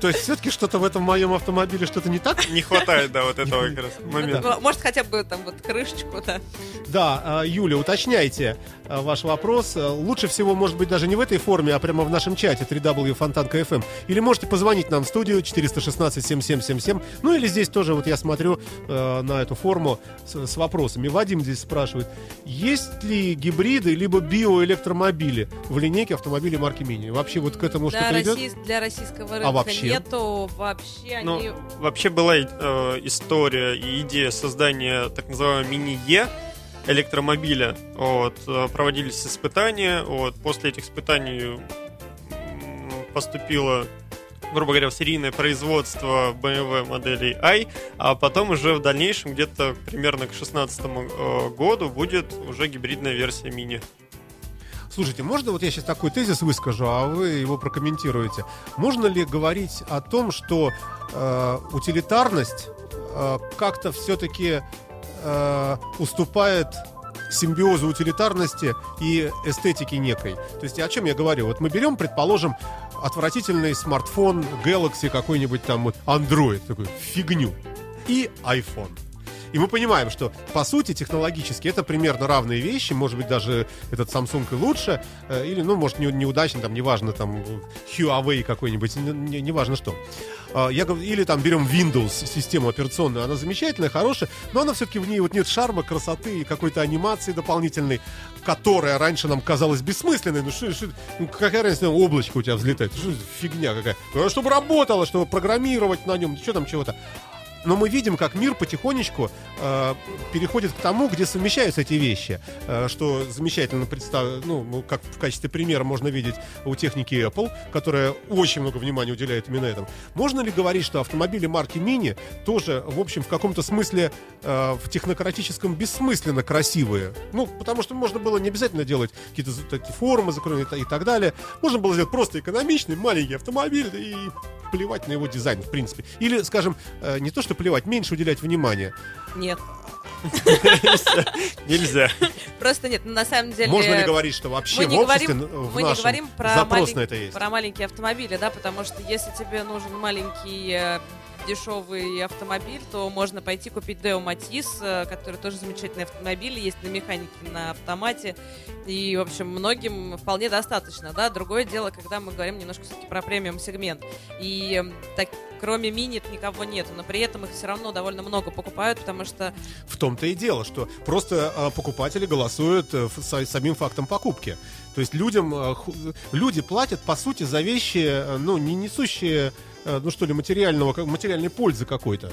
То есть все-таки что-то в этом моем автомобиле что-то не так? Не хватает, да, вот этого как раз момента. Может, хотя бы там вот крышечку, да. Да, а, Юля, уточняйте ваш вопрос. А, Лучше всего, может быть, даже не в этой форме, а прямо в нашем чате www.fontanka.fm. Или можете позвонить нам в студию 416-7777. Ну или здесь тоже, вот я смотрю э, на эту форму с, с вопросами. Вадим здесь спрашивает, есть ли гибриды либо биоэлектромобили в линейке автомобилей марки Мини? Вообще вот к этому Для, что-то идет? для российского рынка вообще? нету. Вообще Ну, они... вообще была э, история и идея создания так называемого мини-Е электромобиля. Вот, э, проводились испытания. Вот, после этих испытаний поступило грубо говоря, в серийное производство BMW моделей i, а потом уже в дальнейшем, где-то примерно к 2016 году, будет уже гибридная версия мини. Слушайте, можно вот я сейчас такой тезис выскажу, а вы его прокомментируете. Можно ли говорить о том, что э, утилитарность э, как-то все-таки э, уступает симбиозу утилитарности и эстетики некой? То есть о чем я говорю? Вот мы берем, предположим, отвратительный смартфон Galaxy какой-нибудь там вот Android, такой фигню, и iPhone. И мы понимаем, что по сути технологически это примерно равные вещи, может быть даже этот Samsung и лучше, э, или ну может не, неудачно, там неважно там Huawei какой-нибудь, не- не- неважно что. А, Я, говорю, или там берем Windows систему операционную, она замечательная, хорошая, но она все-таки в ней вот нет шарма, красоты и какой-то анимации дополнительной, которая раньше нам казалась бессмысленной. Ну что, что- ну, какая разница, облачко у тебя взлетает? Что фигня какая? Ну, чтобы работало, чтобы программировать на нем, что там чего-то. Но мы видим, как мир потихонечку э, переходит к тому, где совмещаются эти вещи. Э, что замечательно представ... ну, ну, как в качестве примера можно видеть у техники Apple, которая очень много внимания уделяет именно этому. Можно ли говорить, что автомобили марки Mini тоже, в общем, в каком-то смысле э, в технократическом бессмысленно красивые? Ну, потому что можно было не обязательно делать какие-то такие формы закрытые и так далее. Можно было сделать просто экономичный, маленький автомобиль и плевать на его дизайн, в принципе. Или, скажем, э, не то, что плевать, меньше уделять внимания. Нет. Нельзя. Просто нет. Ну, На самом деле... Можно ли говорить, что вообще в обществе, мы не нашем говорим про, запрос малень- на это есть? про маленькие автомобили, да, потому что если тебе нужен маленький э, дешевый автомобиль, то можно пойти купить Deo Matiz, э, который тоже замечательный автомобиль, есть на механике, на автомате, и, в общем, многим вполне достаточно, да. Другое дело, когда мы говорим немножко все-таки про премиум сегмент, и э, так, кроме мини никого нету, но при этом их все равно довольно много покупают, потому что В том-то и дело, что просто э, покупатели голосуют э, с самим фактом покупки. То есть людям, э, люди платят, по сути, за вещи, ну, не несущие, ну что ли, материального, материальной пользы какой-то.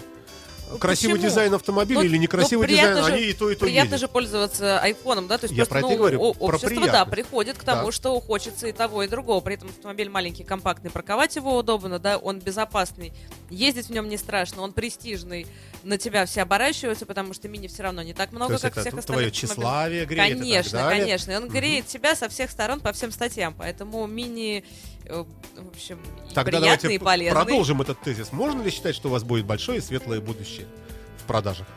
Красивый почему? дизайн автомобиля Ну, или некрасивый ну, приятно дизайн, же- они и то, и то Приятно ездят. же пользоваться айфоном, да? То есть Я просто, про ну, и говорю, о- про общество, да, приходит к тому, Да. что хочется и того, и другого. При этом автомобиль маленький, компактный, парковать его удобно, да, он безопасный, ездить в нем не страшно, он престижный, на тебя все оборачиваются, потому что мини все равно не так То много, есть как это всех твое остальных тщеславие греет и Конечно, далее. конечно. И он греет тебя со всех сторон по всем статьям. Поэтому мини, э, в общем, Тогда приятный, давайте и полезный. продолжим этот тезис. Можно ли считать, что у вас будет большое и светлое будущее в продажах?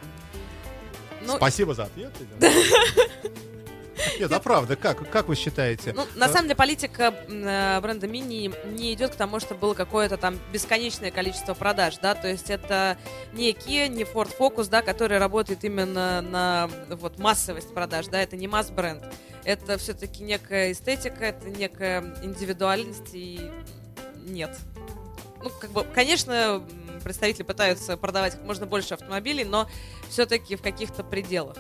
Ну, Спасибо за ответ. Нет, а правда, как, как вы считаете? Ну, на А? самом деле, политика э, бренда Мини не идет к тому, чтобы было какое-то там бесконечное количество продаж, да, то есть это не Kia, не Ford Focus, да, который работает именно на вот массовость продаж, да, это не масс-бренд, это все-таки некая эстетика, это некая индивидуальность и нет. Ну, как бы, конечно, представители пытаются продавать как можно больше автомобилей, но все-таки в каких-то пределах.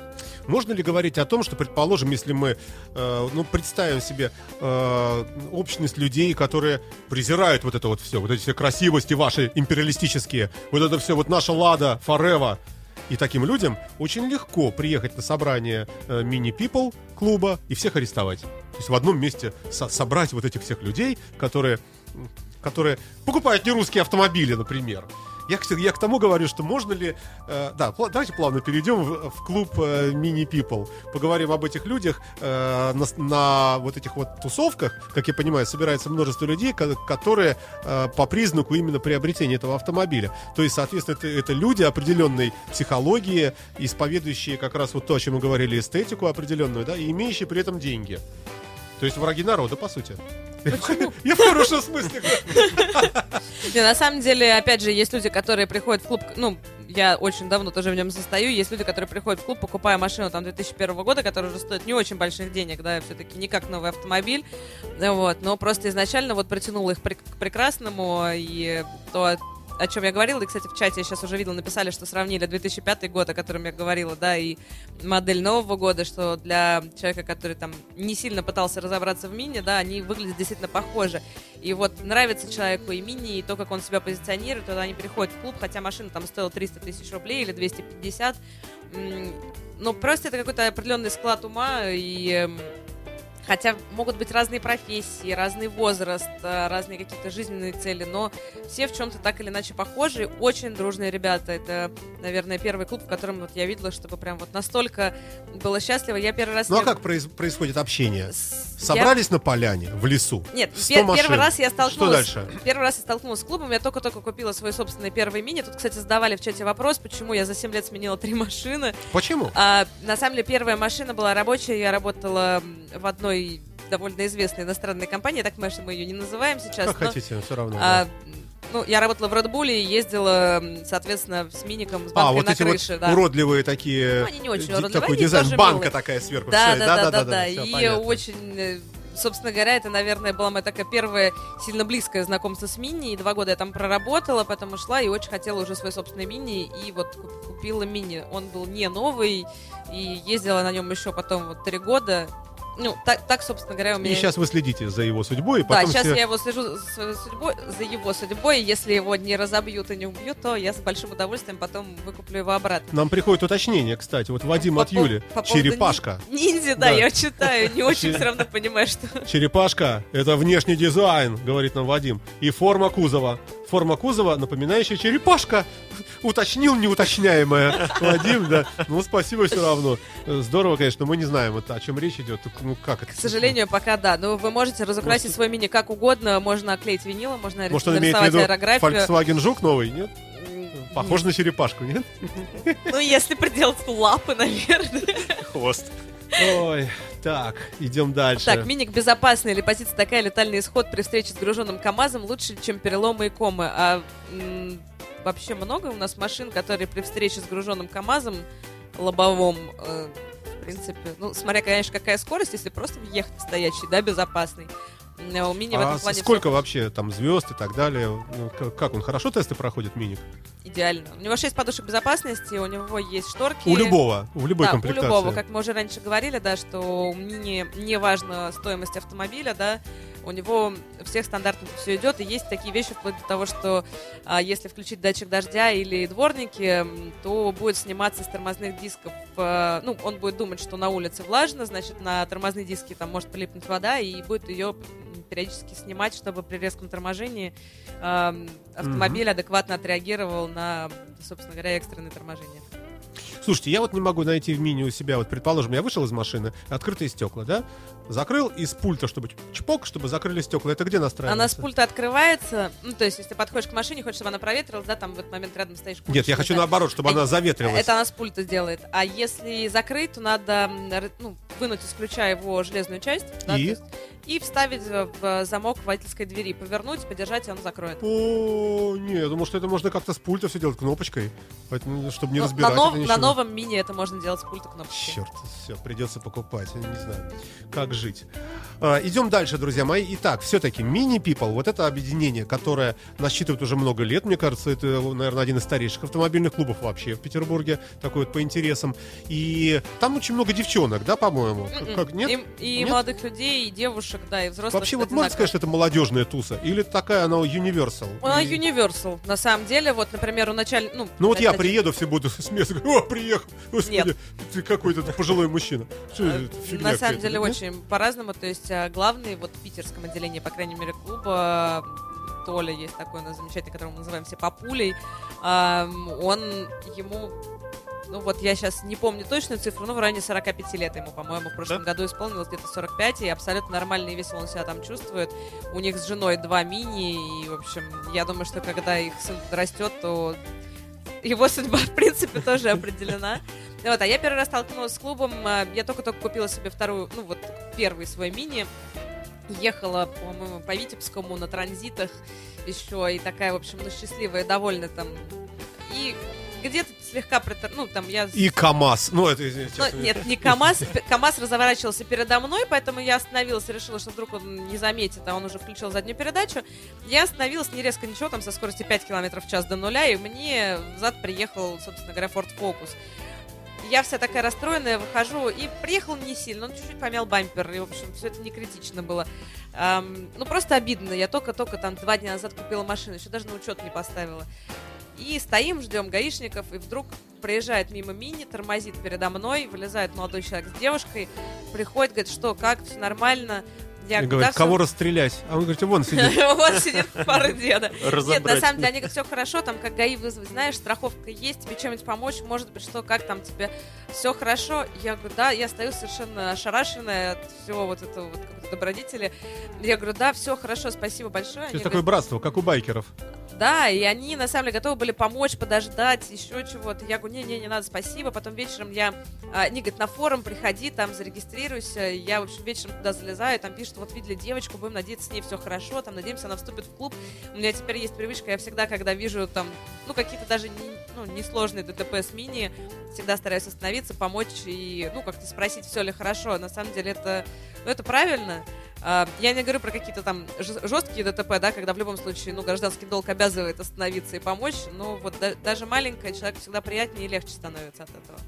Можно ли говорить о том, что, предположим, если мы э, ну, представим себе э, общность людей, которые презирают вот это вот все, вот эти все красивости ваши империалистические, вот это все, вот наша Лада, Форева, И таким людям очень легко приехать на собрание э, мини-people клуба и всех арестовать. То есть в одном месте со- собрать вот этих всех людей, которые, которые покупают нерусские автомобили, например. Я, я к тому говорю, что можно ли... э, да, пла- давайте плавно перейдем в, в клуб э, Mini People. Поговорим об этих людях. э, на, на вот этих вот тусовках, как я понимаю, собирается множество людей, ко- которые э, по признаку именно приобретения этого автомобиля. То есть, соответственно, это, это люди определенной психологии, исповедующие как раз вот то, о чем мы говорили, эстетику определенную, да, и имеющие при этом деньги. То есть враги народа, по сути. Я в хорошем смысле. Не, на самом деле, опять же, есть люди, которые приходят в клуб, ну, я очень давно тоже в нем состою, есть люди, которые приходят в клуб, покупая машину там 2001 года, которая уже стоит не очень больших денег, да, все-таки не как новый автомобиль, вот, но просто изначально вот притянуло их к прекрасному, и то, о чем я говорила, и, кстати, в чате я сейчас уже видела, написали, что сравнили 2005 год, о котором я говорила, да, и модель нового года, что для человека, который там не сильно пытался разобраться в мини, да, они выглядят действительно похожи. И вот нравится человеку и мини, и то, как он себя позиционирует, тогда они приходят в клуб, хотя машина там стоила 300 тысяч рублей или 250. М, Но просто это какой-то определенный склад ума, и эм, Хотя могут быть разные профессии, разный возраст, э, разные какие-то жизненные цели, но все в чем-то так или иначе похожи. Очень дружные ребята. Это, наверное, первый клуб, в котором вот я видела, чтобы прям вот настолько было счастливо. Я первый раз... Ну а как произ- происходит общение? с- я- Собрались на поляне, в лесу. Нет, 100 пер- машин. первый раз я Что столкнулась. дальше? Первый раз я столкнулась с клубом, я только-только купила свой собственный первый мини. Тут, кстати, задавали в чате вопрос, почему я за 7 лет сменила три машины. Почему? А, на самом деле, первая машина была рабочая. Я работала в одной довольно известной иностранной компании. Так мы, мы ее не называем сейчас. Как но, хотите, все равно. а, да. ну, я работала в Bull и ездила, соответственно, с миником, с А, банкой вот на эти крыше. вот да. уродливые такие... Ну, они не очень уродливые, Такой дизайн, банка милые. такая сверху. Да, всё, да, да, да, да. всё И понятно. очень, э, собственно говоря, это, наверное, была моя такая первая сильно близкое знакомство с мини. И два года я там проработала, потом ушла и очень хотела уже свой собственный мини. И вот куп- купила мини. Он был не новый, и ездила на нем еще потом вот три года. Ну, так, так, собственно говоря, у меня... И сейчас вы следите за его судьбой, и Да, потом сейчас все- я его слежу за своей судьбой, за его судьбой. Если его не разобьют и не убьют, то я с большим удовольствием потом выкуплю его обратно. Нам приходит уточнение, кстати. Вот Вадим По от Юли. по Черепашка. Ниндзя, да, Да. я читаю, не очень Че- все равно понимаю, что... Черепашка — это внешний дизайн, говорит нам Вадим. И форма кузова. Форма кузова, напоминающая черепашка. Уточнил неуточняемое. Вадим, да. Ну, спасибо все равно. Здорово, конечно, мы не знаем, вот о чем речь идет. Ну, как это? К сожалению, пока да. Но вы можете разукрасить Может, свой мини как угодно. Можно оклеить винилом, можно Может, он имеет в виду аэрографию. Volkswagen Жук новый, нет? Похож на черепашку, нет? Ну, если приделать лапы, наверное. Хвост. Ой, так, идем дальше. Так, миник безопасный или позиция такая, летальный исход при встрече с груженным КАМАЗом лучше, чем переломы и комы. А м, вообще много у нас машин, которые при встрече с груженным КАМАЗом лобовом, э, в принципе, ну, смотря, конечно, какая скорость, если просто въехать стоячий, да, безопасный. А У мини в А этом плане сколько всё вообще там звезд и так далее? Ну, как он хорошо тесты проходит, Миник? идеально. У него 6 подушек безопасности, у него есть шторки. У любого, в любой да, комплектации. у любого, как мы уже раньше говорили, да, что у Мини не важна стоимость автомобиля, да, у него всех стандартных все идет, и есть такие вещи, вплоть до того, что а, если включить датчик дождя или дворники, то будет сниматься с тормозных дисков, э, ну, он будет думать, что на улице влажно, значит, на тормозные диски там может прилипнуть вода, и будет ее периодически снимать, чтобы при резком торможении эм, автомобиль адекватно отреагировал на, собственно говоря, экстренное торможение. Слушайте, я вот не могу найти в мини у себя, вот, предположим, я вышел из машины, открытые стекла, да? Закрыл из пульта, чтобы чпок, чтобы закрыли стекла. Это где настраивается? Она с пульта открывается, ну, то есть, если ты подходишь к машине, хочешь, чтобы она проветрилась, да, там в этот момент рядом стоишь. Нет, я хочу да. наоборот, чтобы она Э, заветрилась. Это она с пульта сделает. А если закрыть, то надо ну, вынуть из ключа его железную часть да, И? то есть, и вставить в замок водительской двери, повернуть, подержать, и он закроет. О, не, я думал, что это можно как-то с пульта все делать кнопочкой, поэтому, чтобы не Но разбирать на, нов- на новом мини это можно делать с пульта кнопочкой. Черт, все, придется покупать, я не знаю, как жить. А, идем дальше, друзья мои. Итак, все-таки Mini People, вот это объединение, которое насчитывает уже много лет, мне кажется, это, наверное, один из старейших автомобильных клубов вообще в Петербурге, такой вот по интересам. И там очень много девчонок, да, по-моему? М-м. Как, нет? И, и Нет? молодых людей, и девушек. Девушек, да, и взрослых. Вообще, вот можно сказать, что это молодежная туса? Или такая она universal? Она universal, на самом деле. Вот, например, у началь... Ну, Ну вот я это- приеду, все будут смеяться, говорю, о, приехал, господи, Нет. ты какой-то пожилой мужчина. Фигня На самом деле очень по-разному. То есть а, главный вот в питерском отделении, по крайней мере, клуба Толя есть такой у нас замечательный, которого мы называем все папулей. Он ему ну вот я сейчас не помню точную цифру, но в районе 45 лет ему, по-моему, в прошлом году исполнилось где-то 45, и абсолютно нормально и весело он себя там чувствует. У них с женой два мини, и, в общем, я думаю, что когда их сын подрастет, то его судьба, в принципе, тоже определена. Вот, а я первый раз столкнулась с клубом, а, я только-только купила себе вторую, ну вот, первый свой мини, ехала, по-моему, по Витебскому на транзитах еще, и такая, в общем, ну, счастливая, довольна там. И где-то слегка, притор- ну, там я... И КамАЗ. Ну, это, извините. Ну, нет, не КамАЗ. КамАЗ разворачивался передо мной, поэтому я остановилась решила, что вдруг он не заметит, а он уже включил заднюю передачу. Я остановилась не резко ничего, там со скоростью 5 км в час до нуля, и мне взад приехал, собственно говоря, Ford Focus. Я вся такая расстроенная, выхожу, и приехал не сильно, он чуть-чуть помял бампер, и, в общем, все это не критично было. Ам, ну, просто обидно, я только-только там два дня назад купила машину, еще даже на учет не поставила. И стоим, ждем гаишников, и вдруг проезжает мимо мини, тормозит передо мной, вылезает молодой человек с девушкой, приходит, говорит, что, как, все нормально. Я говорит, «Да, кого всё расстрелять? А он говорит, вон сидит. Вот сидит пара деда. Нет, на самом деле, они говорят, все хорошо, там, как ГАИ вызвать, знаешь, страховка есть, тебе чем-нибудь помочь, может быть, что, как там тебе, все хорошо. Я говорю, да, я стою совершенно ошарашенная от всего вот этого вот добродетели. Я говорю, да, все хорошо, спасибо большое. То есть такое братство, как у байкеров. Да, и они на самом деле готовы были помочь, подождать, еще чего-то. Я говорю, не-не, не надо, спасибо. Потом вечером я, а, они говорят, на форум приходи, там зарегистрируйся. Я, в общем, вечером туда залезаю, там пишут, вот видели девочку, будем надеяться, с ней все хорошо, там, надеемся, она вступит в клуб. У меня теперь есть привычка, я всегда, когда вижу там, ну, какие-то даже не, ну, несложные ДТП с мини, всегда стараюсь остановиться, помочь и, ну, как-то спросить, все ли хорошо. На самом деле это, ну, это правильно. А, Я не говорю про какие-то там жес- жесткие ДТП, да, когда в любом случае, ну, гражданский долг обязывает остановиться и помочь, но вот да- даже маленькая человек всегда приятнее и легче становится от этого.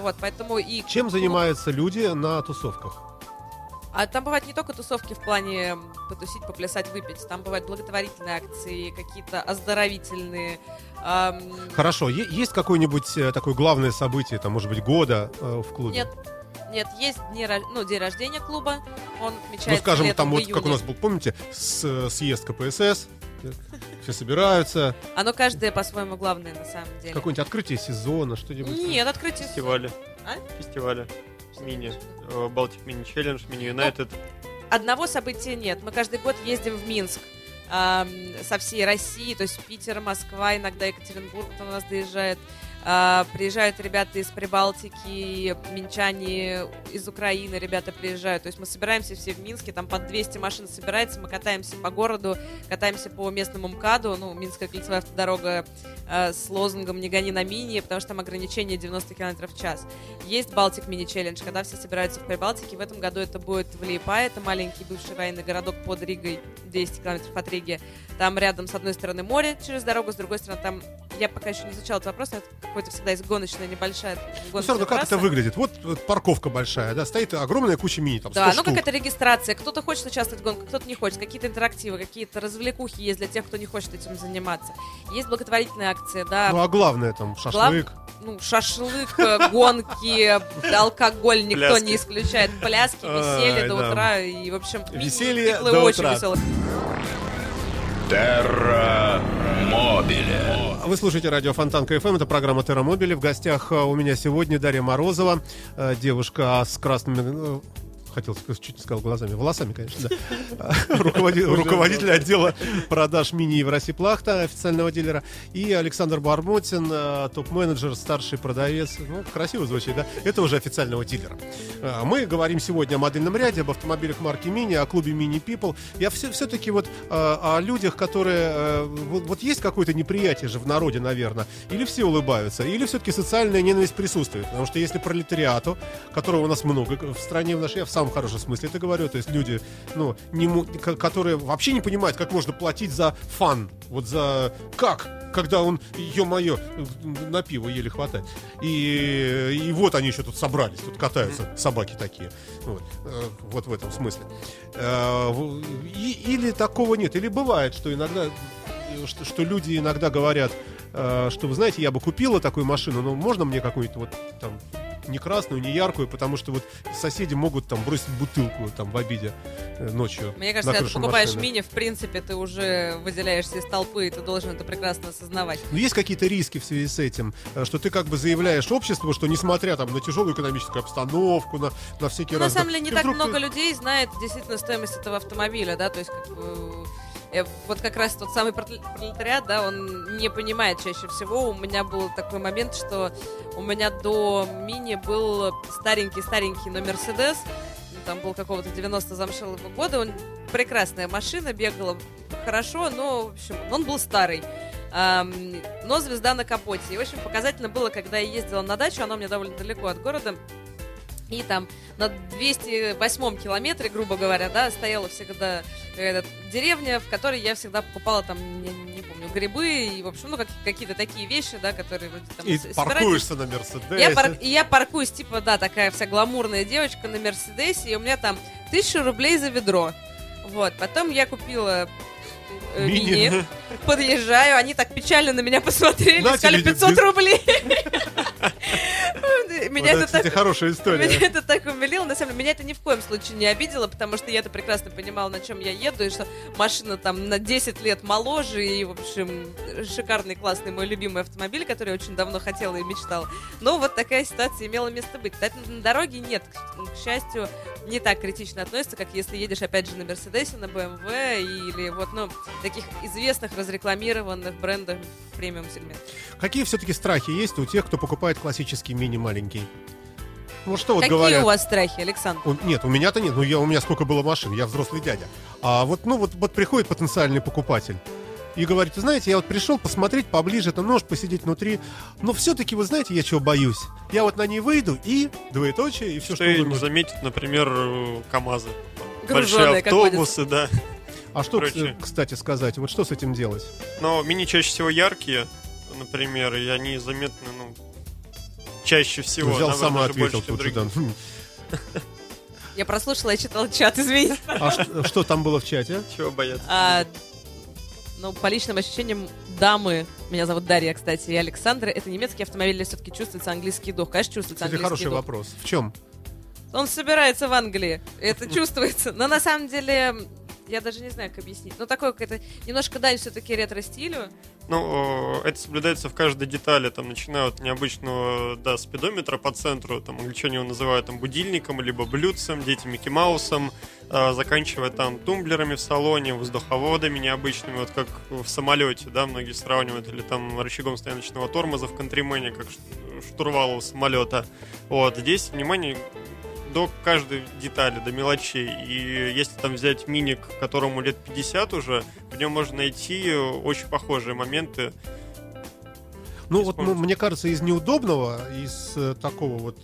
Вот, поэтому и... Чем занимаются люди на тусовках? А там бывают не только тусовки в плане потусить, поплясать, выпить. Там бывают благотворительные акции, какие-то оздоровительные. ам, Хорошо, е- есть какое-нибудь э, такое главное событие, там, может быть, года э, в клубе? Нет, нет, есть дни, ну, день рождения клуба. Он Ну, отмечается скажем, летом там вот, как у нас был, помните, с- съезд КПСС, все собираются, Оно каждое по-своему главное, на самом деле. какое-нибудь открытие сезона, что-нибудь. Нет, открытие... Фестивали. А? Фестивали. Мини. Э, Балтик мини челлендж, мини Юнайтед. Одного события нет. Мы каждый год ездим в Минск со всей России, то есть Питер, Москва, иногда Екатеринбург кто у нас доезжает. А, приезжают ребята из Прибалтики, минчане из Украины, ребята приезжают. То есть мы собираемся все в Минске, там под 200 машин собирается, мы катаемся по городу, катаемся по местному МКАДу, ну, Минская кольцевая автодорога э, с лозунгом «Не гони на мини», потому что там ограничение 90 км в час. Есть Балтик мини челлендж, когда все собираются в Прибалтике. В этом году это будет в Лиепае, это маленький бывший военный городок под Ригой, 200 километров от Риги. Там рядом с одной стороны море через дорогу, с другой стороны там, я пока еще не изучала этот вопрос, но это какой-то всегда есть гоночная небольшая Ну, гоночная все равно, как это трасса. выглядит? Вот, вот парковка большая, да, стоит огромная куча мини, там, 100 Да, ну какая-то регистрация. Кто-то хочет участвовать в гонках, кто-то не хочет. Какие-то интерактивы, какие-то развлекухи есть для тех, кто не хочет этим заниматься. Есть благотворительные акции, да. Ну, а главное, там, шашлык. ну, шашлык, э, гонки, алкоголь никто не исключает. Пляски, веселье до утра. И, в общем, Веселье до очень утра. Терра Мобили. Вы слушаете радио Фонтанка FM, это программа Терра Мобили. В гостях э, у меня сегодня Дарья Морозова, э, девушка с красными... Хотел сказать, чуть не сказал глазами, волосами, конечно, да. Руководи- Руководитель отдела продаж мини Евросиплахта, официального дилера. И Александр Бармотин, э, топ-менеджер, старший продавец. Ну, красиво звучит, да? Это уже официального дилера. Э, Мы говорим сегодня о модельном ряде, об автомобилях марки Мини, о клубе Мини People. Я все, все-таки вот э, о людях, которые... вот, вот есть какое-то неприятие же в народе, наверное. Или все улыбаются, или все-таки социальная ненависть присутствует. Потому что если пролетариату, которого у нас много в стране, в нашей, я в самом самом хорошем смысле это говорю. То есть люди, ну, не, которые вообще не понимают, как можно платить за фан. Вот за... Как? Когда он, ё-моё, на пиво еле хватает. И, и вот они еще тут собрались, тут катаются собаки такие. Вот, Э, вот в этом смысле. Э, и- или такого нет. Или бывает, что иногда э, что, что люди иногда говорят, э, что вы знаете, я бы купила такую машину, но можно мне какую-нибудь вот там не красную, не яркую, потому что вот соседи могут там бросить бутылку там в обиде э, ночью. Мне кажется, на когда ты покупаешь машины. мини, в принципе, ты уже выделяешься из толпы, и ты должен это прекрасно осознавать. Но есть какие-то риски в связи с этим, э, что ты как бы заявляешь обществу, что несмотря там на тяжелую экономическую обстановку, на, на всякие Ну, на разные... самом деле, не так вдруг ты- много людей знает действительно стоимость этого автомобиля, да, то есть как бы, вот как раз тот самый прол- пролетариат, да, он не понимает чаще всего. У меня был такой момент, что у меня до мини был старенький-старенький, но Мерседес, там был какого-то 90 замшелого года, он прекрасная машина, бегала хорошо, но, в общем, он был старый. Но звезда на капоте. И очень показательно было, когда я ездила на дачу, она у меня довольно далеко от города, и там на 208 километре, грубо говоря, да, стояла всегда эта деревня, в которой я всегда покупала там, не, не помню, грибы и, в общем, ну, как- какие-то такие вещи, да, которые вроде там... И собирать. паркуешься на Мерседесе. Я, пар- и я паркуюсь, типа, да, такая вся гламурная девочка на Мерседесе, и у меня там тысяча рублей за ведро. Вот, потом я купила Мини. мини, подъезжаю, они так печально на меня посмотрели, На сказали тебе 500 без- рублей. Меня это, так хорошая меня история. это так умилило. На самом деле, меня это ни в коем случае не обидело, потому что я-то прекрасно понимала, на чем я еду, и что машина там на 10 лет моложе, и, в общем, шикарный, классный мой любимый автомобиль, который я очень давно хотела и мечтала. Но вот такая ситуация имела место быть. На дороге нет, к счастью, не так критично относится, как если едешь, опять же, на Мерседесе, на BMW или вот, ну, таких известных, разрекламированных брендов премиум сегмента. Какие все-таки страхи есть у тех, кто покупает классический мини маленький? Ну что вот Какие говорят? у вас страхи, Александр? Он- нет, у меня-то нет. Ну, я, у меня сколько было машин, я взрослый дядя. А вот, ну, вот, вот приходит потенциальный покупатель и говорит, вы знаете, я вот пришел посмотреть поближе, там, нож посидеть внутри, но все-таки, вы знаете, я чего боюсь? Я вот на ней выйду и двоеточие, и все, Что что заметит, например, э, КАМАЗы. Груженые, Большие автобусы, да. А что, Короче. кс- кстати, сказать? Вот что с этим делать? Но мини чаще всего яркие, например, и они заметны, ну, чаще всего. Взял наверное, ответил тут же, да. Я прослушала, я читала чат, извините. А ш- что там было в чате? Чего бояться? А, ну, по личным ощущениям, дамы, меня зовут Дарья, кстати, и Александра, это немецкий автомобиль, или все-таки чувствуется английский дух? Конечно, чувствуется Кстати, английский хороший дух. вопрос. В чем? Он собирается в Англии, это чувствуется. Но на самом деле, я даже не знаю, как объяснить. Ну, такой какой-то немножко дань все-таки ретро-стилю. Ну, это соблюдается в каждой детали, там, начиная от необычного, да, спидометра по центру, там, англичане его называют там будильником, либо блюдцем, дети Микки Маусом, э, заканчивая там тумблерами в салоне, воздуховодами необычными, вот как в самолете, да, многие сравнивают, или там рычагом стояночного тормоза в контримене, как штурвал у самолета. Вот, здесь, внимание, до каждой детали, до мелочей. И если там взять миник, которому лет 50 уже, в нем можно найти очень похожие моменты. Ну вот ну, мне кажется, из неудобного, из э, такого вот,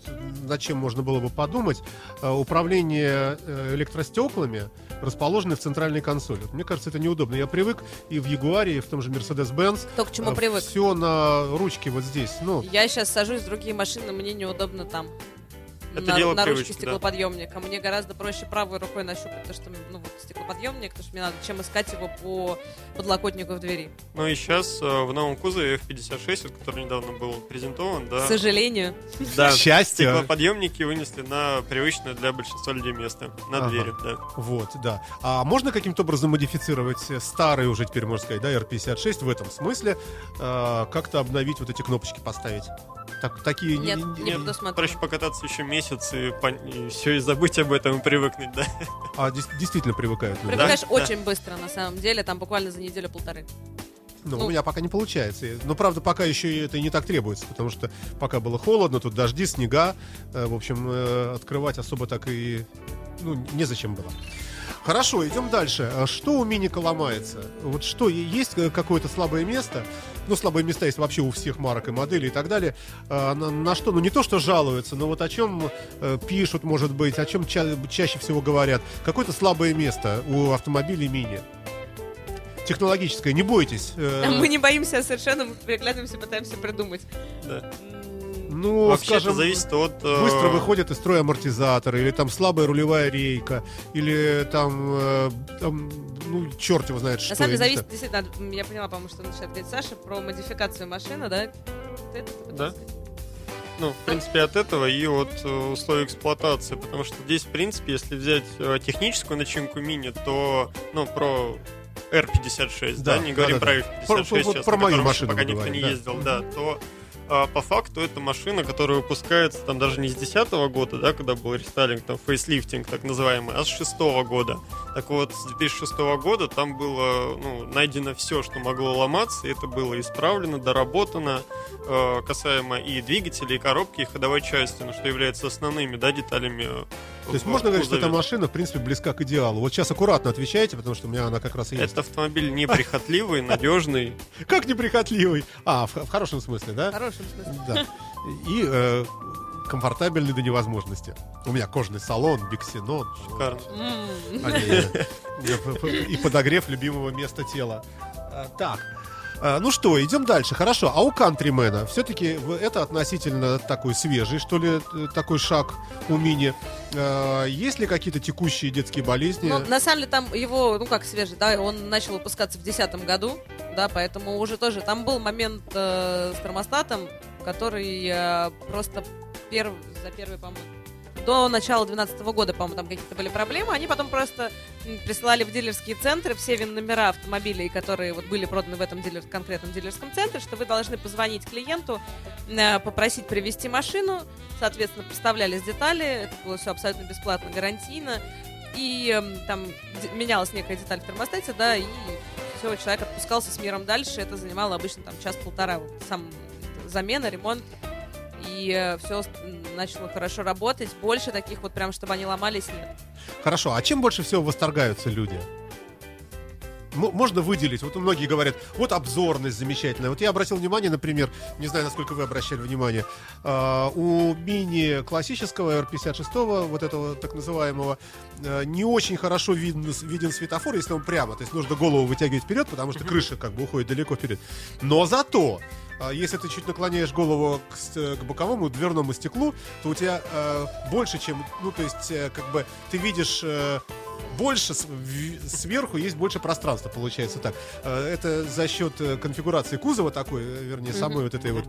над чем можно было бы подумать, э, управление э, электростеклами расположены в центральной консоли. Вот мне кажется, это неудобно. Я привык и в Ягуаре, и в том же Mercedes-Benz. То, к чему привык. Все на ручке вот здесь. Ну, Я сейчас сажусь в другие машины, мне неудобно там. Это на, дело на ручке привычки, да. стеклоподъемника. Мне гораздо проще правой рукой нащупать, потому что ну, вот стеклоподъемник, потому что мне надо, чем искать его по подлокотнику в двери. Ну и сейчас в новом кузове F56, вот, который недавно был презентован, да, К сожалению. да, К счастью. стеклоподъемники вынесли на привычное для большинства людей место, на Ага. двери, да. вот, да. А можно каким-то образом модифицировать э, старый уже теперь, можно сказать, да, R56 в этом смысле, э, как-то обновить вот эти кнопочки поставить? Так, такие... Нет, не- не не-. Проще покататься еще месяц и, все и забыть об этом и привыкнуть, да. А, дес- действительно привыкают люди. Привыкаешь Да, очень быстро, на самом деле, там буквально за неделю-полторы. Ну, Ну. у меня пока не получается. Но, правда, пока еще и это и не так требуется, потому что пока было холодно, тут дожди, снега. э, В общем, э, открывать особо так и ну, незачем было. Хорошо, идем дальше. А Что у Миника ломается? Вот что, есть э, какое-то слабое место? Ну, слабые места есть вообще у всех марок и моделей и так далее. А, на, на что? Ну, не то, что жалуются, но вот о чем э, пишут, может быть, о чем ча- чаще всего говорят. Какое-то слабое место у автомобилей Мини. Технологическое, не бойтесь. э, Мы не боимся совершенно, мы переглядываемся, пытаемся придумать. Да. Ну, Вообще это скажем, зависит от... э, быстро выходят из строя амортизаторы, или там слабая рулевая рейка, или там, э, там, ну, черт его знает что. На самом деле зависит, действительно, я поняла, по-моему, что начинает говорить Саша про модификацию машины, да? Это Да. сказать? Ну, в принципе, от этого и от условий эксплуатации. Потому что здесь, в принципе, если взять техническую начинку мини, то, ну, про R56, да, Да, не да, говорим да, про да. F56 Про- про- сейчас, про на мою машину пока никто говорим, не да. ездил, да, то а, по факту это машина, которая выпускается там даже не с 2010 года, да, когда был рестайлинг, там фейслифтинг так называемый, а с 2006 года. Так вот, с 2006 года там было ну, найдено все, что могло ломаться, это было исправлено, доработано, э, касаемо и двигателя, и коробки, и ходовой части, ну, что является основными, да, деталями. Э, То есть в можно говорить, что эта машина, в принципе, близка к идеалу. Вот сейчас аккуратно отвечайте, потому что у меня она как раз и есть. Это автомобиль неприхотливый, надежный. Как неприхотливый. А, в, в хорошем смысле, В да? хорошем смысле. Да. И э, комфортабельный до невозможности. У меня кожаный салон, биксенон. Шикарно. А, не, не. И подогрев любимого места тела. А, Так. А, Ну что, идем дальше. Хорошо. А у кантримена все-таки это относительно такой свежий, что ли, э, такой шаг у мини. А, Есть ли какие-то текущие детские болезни? Ну, на самом деле, там его, ну как свежий, да, он начал выпускаться в 2010 году, да, поэтому уже тоже там был момент э, с термостатом, который э, просто перв- за первый, по-моему, до начала 2012 года, по-моему, там какие-то были проблемы. Они потом просто присылали в дилерские центры все вин-номера автомобилей, которые вот были проданы в этом дилер- конкретном дилерском центре, что вы должны позвонить клиенту, э, попросить привезти машину, соответственно, поставлялись детали, это было все абсолютно бесплатно, гарантийно, и эм, там менялась некая деталь в термостате, да, и все, человек отпускался с миром дальше, это занимало обычно там час-полтора, вот, сам замена, ремонт, и все начало хорошо работать, больше таких вот прям, чтобы они ломались, нет. Хорошо, а чем больше всего восторгаются люди? Можно выделить, вот многие говорят, вот обзорность замечательная. Вот я обратил внимание, например, не знаю, насколько вы обращали внимание, а, у мини классического R56, вот этого так называемого, э, не очень хорошо виден, виден светофор, если он прямо. То есть нужно голову вытягивать вперед, потому что крыша как бы уходит далеко вперед. Но зато если ты чуть наклоняешь голову к, к боковому дверному стеклу, то у тебя э, больше, чем, ну, то есть, э, как бы, ты видишь э, больше с- в- сверху, есть больше пространства, получается так. Э, это за счет э, конфигурации кузова такой, э, вернее, самой вот этой вот,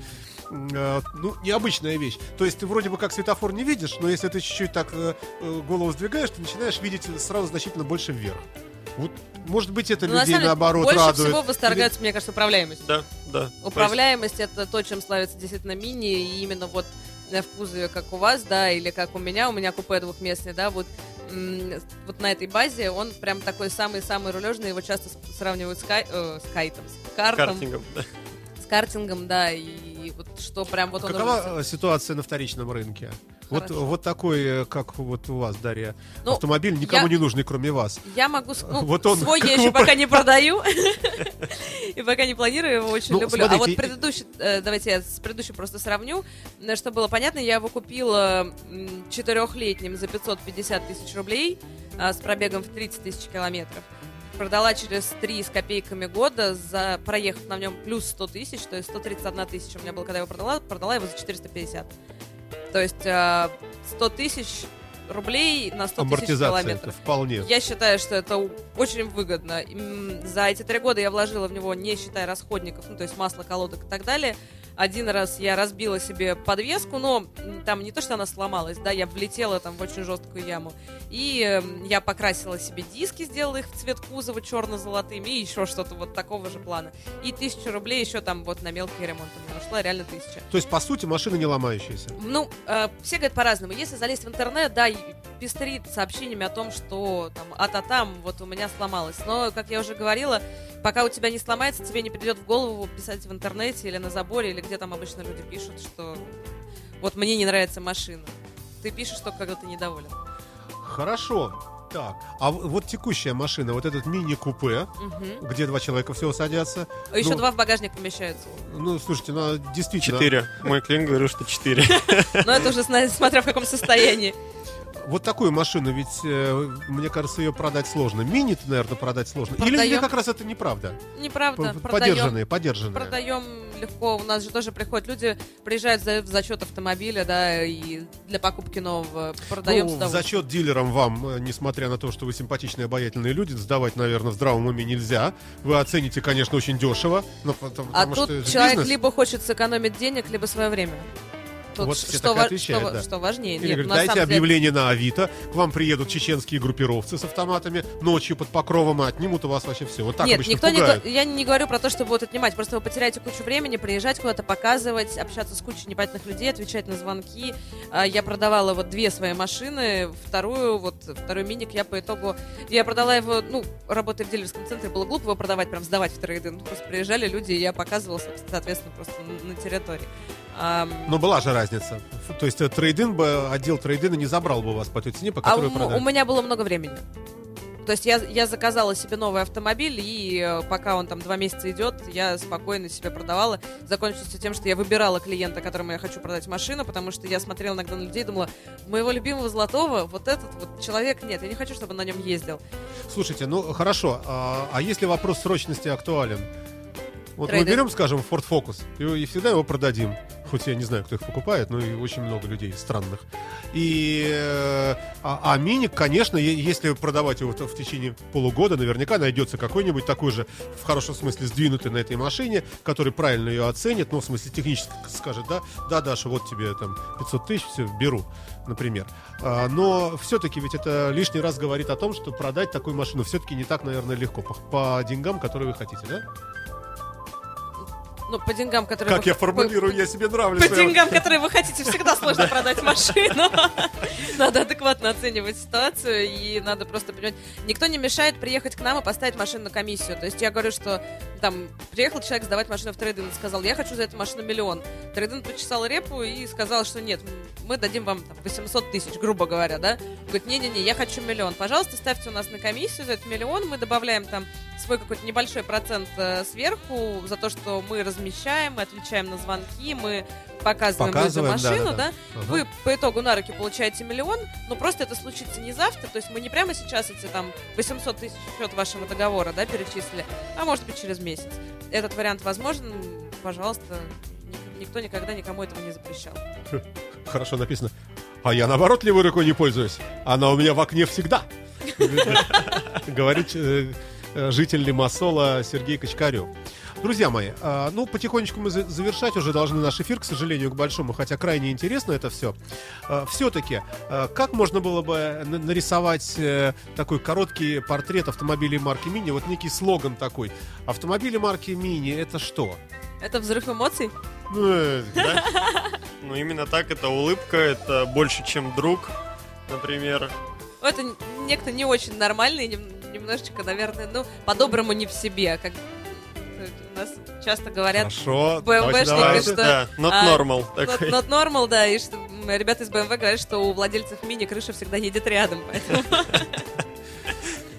э, ну, необычная вещь. То есть ты вроде бы как светофор не видишь, но если ты чуть-чуть так голову сдвигаешь, ты начинаешь видеть сразу значительно больше вверх. Вот, может быть, это Ну, на людей самом деле, наоборот больше радует. всего восторгаются, мне кажется, управляемостью. Да, да. То есть Управляемость это то, чем славится действительно мини, и именно вот э, в кузове, как у вас, да, или как у меня, у меня купе двухместный, да, вот, вот на этой базе он прям такой самый-самый рулежный, его часто сравнивают с, кай- э, с кайтом, с картом, картингом, да. с картингом, да, и вот что прям вот он рулится. Какова э, ситуация на вторичном рынке? Вот, Хорошо. вот такой, э, как вот у вас, Дарья, Ну, автомобиль никому я- не нужный, кроме вас. Я могу... Ну, Вот он, свой я еще пока не продаю. И пока не планирую, его очень Ну, люблю. А вот предыдущий... э, Давайте я с предыдущим просто сравню. э, Чтобы было понятно, я его купила четырехлетним за 550 тысяч рублей с пробегом в 30 тысяч километров. Продала через 3 с копейками года, за, проехав на нем плюс 100 тысяч, то есть 131 тысяча у меня было, когда я его продала, продала его за 450. То есть а, 100 тысяч рублей на 100 тысяч Амортизация это километров. вполне. Я считаю, что это очень выгодно. За эти три года я вложила в него, не считая расходников, ну, то есть масло, колодок и так далее. Один раз я разбила себе подвеску, но там не то, что она сломалась, да, я влетела там в очень жесткую яму. И я покрасила себе диски, сделала их в цвет кузова черно-золотыми и еще что-то вот такого же плана. И тысячу рублей еще там вот на у меня ушла, реально тысяча. То есть, по сути, машина не ломающаяся. Ну, э, все говорят по-разному. Если залезть в интернет, да, пестрит сообщениями о том, что там а-та там вот у меня сломалось. Но, как я уже говорила, пока у тебя не сломается, тебе не придет в голову писать в интернете или на заборе, или где там обычно люди пишут, что вот мне не нравится машина. Ты пишешь только, когда ты недоволен. Хорошо. Так, а вот текущая машина, вот этот мини-купе, Мгм. где два человека всего садятся. А Еще Ну, два в багажник помещаются. Ну, слушайте, ну, она действительно... Четыре. Мой клиент говорил, что четыре. Но это уже смотря в каком состоянии. Вот такую машину, ведь, э, мне кажется, ее продать сложно. Мини-то, наверное, продать сложно. Или, или Продаем. как раз это неправда? Неправда. П- Продаем. Подержанные, подержанные. Продаем легко. У нас же тоже приходят люди, приезжают за, в зачет автомобиля, да, и для покупки нового продаем Ну, с в удовольствием. зачет дилерам вам, э, несмотря на то, что вы симпатичные, обаятельные люди, сдавать, наверное, в здравом уме нельзя. Вы оцените, конечно, очень дешево. Но потому, А потому тут что человек бизнес. либо хочет сэкономить денег, либо свое время. Тут Вот все что, так ва- отвечают, что, да. что важнее? Или Нет, говорит, дайте самом деле- объявление на Авито, к вам приедут чеченские группировцы с автоматами ночью под покровом и отнимут у вас вообще все. Вот так Нет, никто не, пугают. я не говорю про то, что будут отнимать. Просто вы потеряете кучу времени, приезжать куда-то, показывать, общаться с кучей непонятных людей, отвечать на звонки. А, Я продавала вот две свои машины, вторую, вот второй миник я по итогу... Я продала его, ну, работая в дилерском центре, было глупо его продавать, прям сдавать в трейдинг. Просто приезжали люди, и я показывала, соответственно, просто на территории. Ам, Но была же разница. То есть э, трейдин бы, отдел трейдина не забрал бы вас по той цене, по А которой у, продали. у меня было много времени. То есть я, я заказала себе новый автомобиль, и э, пока он там два месяца идет, я спокойно себе продавала. Закончилось всё тем, что я выбирала клиента, которому я хочу продать машину, потому что я смотрела иногда на людей и думала, моего любимого золотого, вот этот вот человек нет, я не хочу, чтобы он на нем ездил. Слушайте, ну хорошо, а, а если вопрос срочности актуален? Вот Трейдинг. мы берем, скажем, Ford Focus и, и всегда его продадим. Хоть я не знаю, кто их покупает, но и очень много людей странных. И, э, а, а миник, конечно, если продавать его в, течение полугода, наверняка найдется какой-нибудь такой же, в хорошем смысле, сдвинутый на этой машине, который правильно ее оценит, ну, в смысле, технически скажет, да, да, Даша, вот тебе там 500 тысяч, все, беру, например. А, но все-таки ведь это лишний раз говорит о том, что продать такую машину все-таки не так, наверное, легко. По, по деньгам, которые вы хотите, да? Ну, по деньгам, которые... Как вы- я формулирую, я себе нравлюсь. По деньгам, которые вы хотите, всегда сложно продать машину. Надо адекватно оценивать ситуацию, и надо просто понимать. Никто не мешает приехать к нам и поставить машину на комиссию. То есть я говорю, что там приехал человек сдавать машину в трейдинг и сказал, я хочу за эту машину миллион. Трейдинг почесал репу и сказал, что нет, мы дадим вам там, 800 тысяч, грубо говоря, да? Говорит, не-не-не, я хочу миллион. Пожалуйста, ставьте у нас на комиссию за этот миллион, мы добавляем там свой какой-то небольшой процент э, сверху за то, что мы размещаем, мы отвечаем на звонки, мы показываем, Показываем, людям машину, да-да-да. да, Ага. Вы по итогу на руки получаете миллион, но просто это случится не завтра, то есть мы не прямо сейчас эти там 800 тысяч счет вашего договора, да, перечислили, а может быть через месяц. Этот вариант возможен, пожалуйста, ник- никто никогда никому этого не запрещал. Хорошо написано. А я наоборот левой рукой не пользуюсь. Она у меня в окне всегда. Говорит э, э, житель Лимассола Сергей Качкарев. Друзья мои, а, ну, потихонечку мы за- завершать уже должны наш эфир, к сожалению, к большому, хотя крайне интересно это все. Все-таки, как можно было бы на- нарисовать э, такой короткий портрет автомобилей марки Мини, вот некий слоган такой. Автомобили марки Мини — это что? Это взрыв эмоций? Ну, э, да? Ну, именно так, это улыбка, это больше, чем друг, например. Ну, Это некто не очень нормальный, нем- немножечко, наверное, ну, по-доброму не в себе, как у нас часто говорят. Хорошо, давайте. что- Да, not а, normal Not, такой. not normal, да, и что ребята из BMW говорят, что у владельцев мини крыша всегда едет рядом, поэтому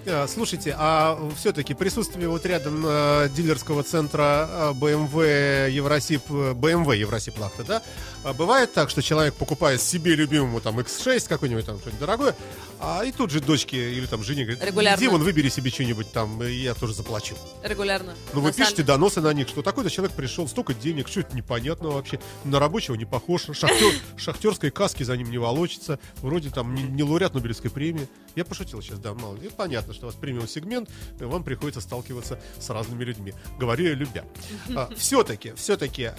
Э, Слушайте, а все-таки присутствие вот рядом э, дилерского центра э, BMW Евросип, э, BMW Евросип Лахта, да? А Бывает так, что человек покупает себе любимому там X6 какой-нибудь там что-нибудь дорогое, а и тут же дочке или там жене говорит, Регулярно. иди вон выбери себе что-нибудь там, и я тоже заплачу. регулярно. Ну вы На самом пишете доносы на них, что такой-то человек пришел, столько денег, что это непонятно вообще, на рабочего не похож, шахтер, шахтерской каски за ним не волочится, вроде там не, не лауреат Нобелевской премии. Я пошутил сейчас, да, мало. И понятно, что у вас премиум сегмент, и вам приходится сталкиваться с разными людьми. Говорю я любя. все-таки, все-таки,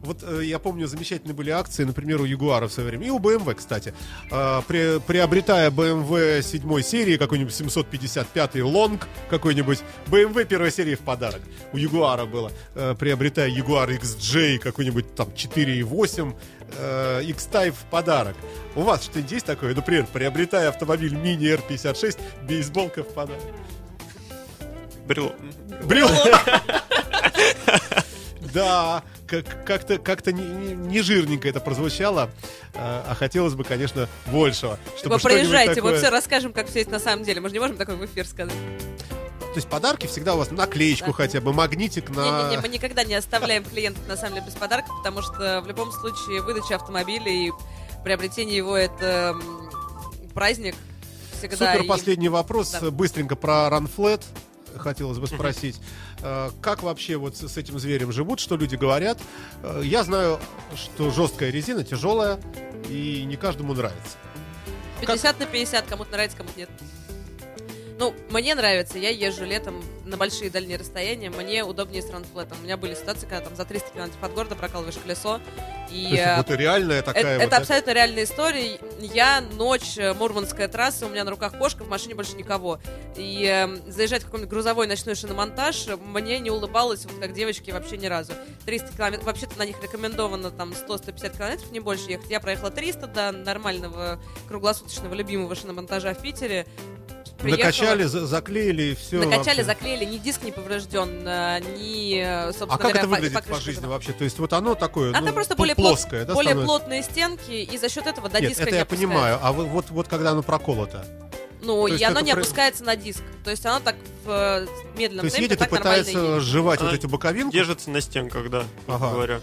вот э, я помню, замечательные были акции, например, у Ягуара в свое время, и у BMW, кстати. А, при- приобретая BMW 7 серии, какой-нибудь 755 лонг какой-нибудь, BMW первой серии в подарок. У Ягуара было. Э, приобретая Ягуар XJ какой-нибудь там 4.8, э, X-Type в подарок. У вас что-нибудь есть такое? Например, приобретая автомобиль мини R56, бейсболка в подарок. Брелок. Брелок. Да, как-то как-то не, не- не жирненько это прозвучало, а а хотелось бы, конечно, большего. Чтобы что-нибудь проезжайте, такое- мы все расскажем, как все есть на самом деле. Мы же не можем такой в эфир сказать. То есть подарки всегда у вас наклеечку Да. хотя бы, магнитик на... Не-не-не, мы никогда не оставляем клиентов, на самом деле, без подарка, потому что в любом случае выдача автомобиля и приобретение его — это праздник всегда. Супер и- последний вопрос, Да. быстренько про Ранфлет. Хотелось бы спросить, как вообще вот с этим зверем живут, что люди говорят? Э, Я знаю, что жесткая резина, тяжелая, и не каждому нравится. 50 на 50, кому-то нравится, кому-то нет. Ну, мне нравится, я езжу летом на большие дальние расстояния, мне удобнее с ранфлетом. У меня были ситуации, когда там за 300 километров от города прокалываешь колесо, и... То есть э, вот реальная Это, такая это вот, да? абсолютно реальная история. Я ночь, э, Мурманская трасса, у меня на руках кошка, в машине больше никого. И э, заезжать в какой-нибудь грузовой ночной шиномонтаж мне не улыбалось, вот как девочки, вообще ни разу. 300 километров, вообще-то на них рекомендовано там 100-150 километров, не больше ехать. Я проехала 300 до нормального круглосуточного любимого шиномонтажа в Питере. Приехала. Накачали, за- заклеили и все. Накачали, заклеили, ни диск не поврежден, э, ни, э, собственно А как говоря, это выглядит по жизни вообще? То есть вот оно такое, Она ну, просто более, плот- плоское, да, более становится? плотные стенки, и за счет этого до Нет, диска это не я опускается. понимаю. А вы- вот, вот когда оно проколото? Ну, То и оно не про- опускается на диск. То есть оно так в э, медленном То есть темпе едет и пытается сживать вот Она эту боковинку? Держится на стенках, да, Ага. говоря.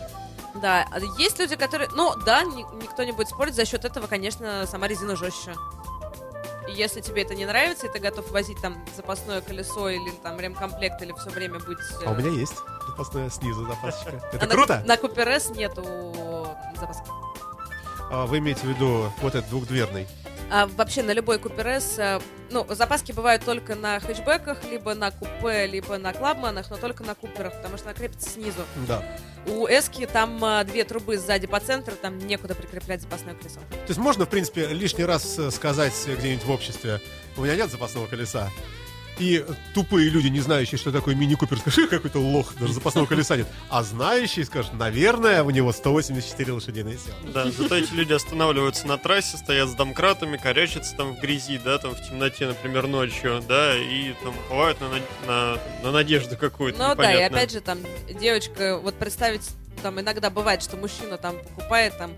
Да, а есть люди, которые... Ну, да, ни- никто не будет спорить, за счет этого, конечно, сама резина жестче. И если тебе это не нравится, и ты готов возить там запасное колесо или там ремкомплект, или все время быть... э, А у меня есть запасная снизу запасочка. Это а на- круто? На Купер С нету запаски. А вы имеете в виду вот этот двухдверный? А вообще на любой Купер С, э, ну, запаски бывают только на хэтчбеках, либо на купе, либо на клабманах, но только на Куперах, потому что она крепится снизу. Да. У Эски там а, две трубы сзади по центру, там некуда прикреплять запасное колесо. То есть можно, в принципе, лишний раз э, сказать где-нибудь в обществе, у меня нет запасного колеса. И тупые люди, не знающие, что такое мини-купер, скажут, «Эх, какой-то лох, даже запасного колеса нет. А знающие скажут, наверное, у него 184 лошадиные силы. Да, зато эти люди останавливаются на трассе, стоят с домкратами, корячатся там в грязи, да, там в темноте, например, ночью, да, и там бывают на, над- на, на надежду какую-то Ну да, и опять же там девочка, вот представить, там иногда бывает, что мужчина там покупает там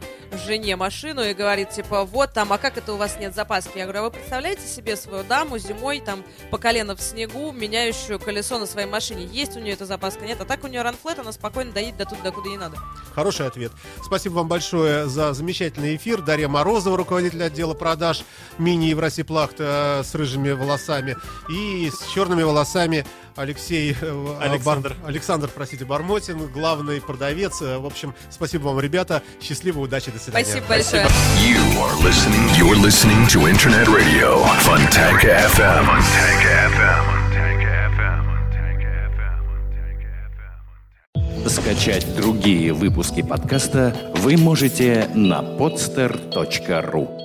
жене машину и говорит, типа, вот там, а как это у вас нет запаски? Я говорю, а вы представляете себе свою даму зимой там по колено в снегу, меняющую колесо на своей машине? Есть у нее эта запаска? Нет, а так у нее ранфлет, она спокойно доедет до туда, докуда ей надо. Хороший ответ. Спасибо вам большое за замечательный эфир. Дарья Морозова, руководитель отдела продаж мини Евросиплахт э, с рыжими волосами. И с черными волосами Алексей... э, Александр. Бар- Александр, простите, Бармотин, главный продавец. Э, В общем, спасибо вам, ребята. Счастливо, удачи, до свидания. Спасибо большое. You are listening. You're listening to Internet Radio Funtank FM. Funtank FM. Скачать другие выпуски подкаста вы можете на podster.ru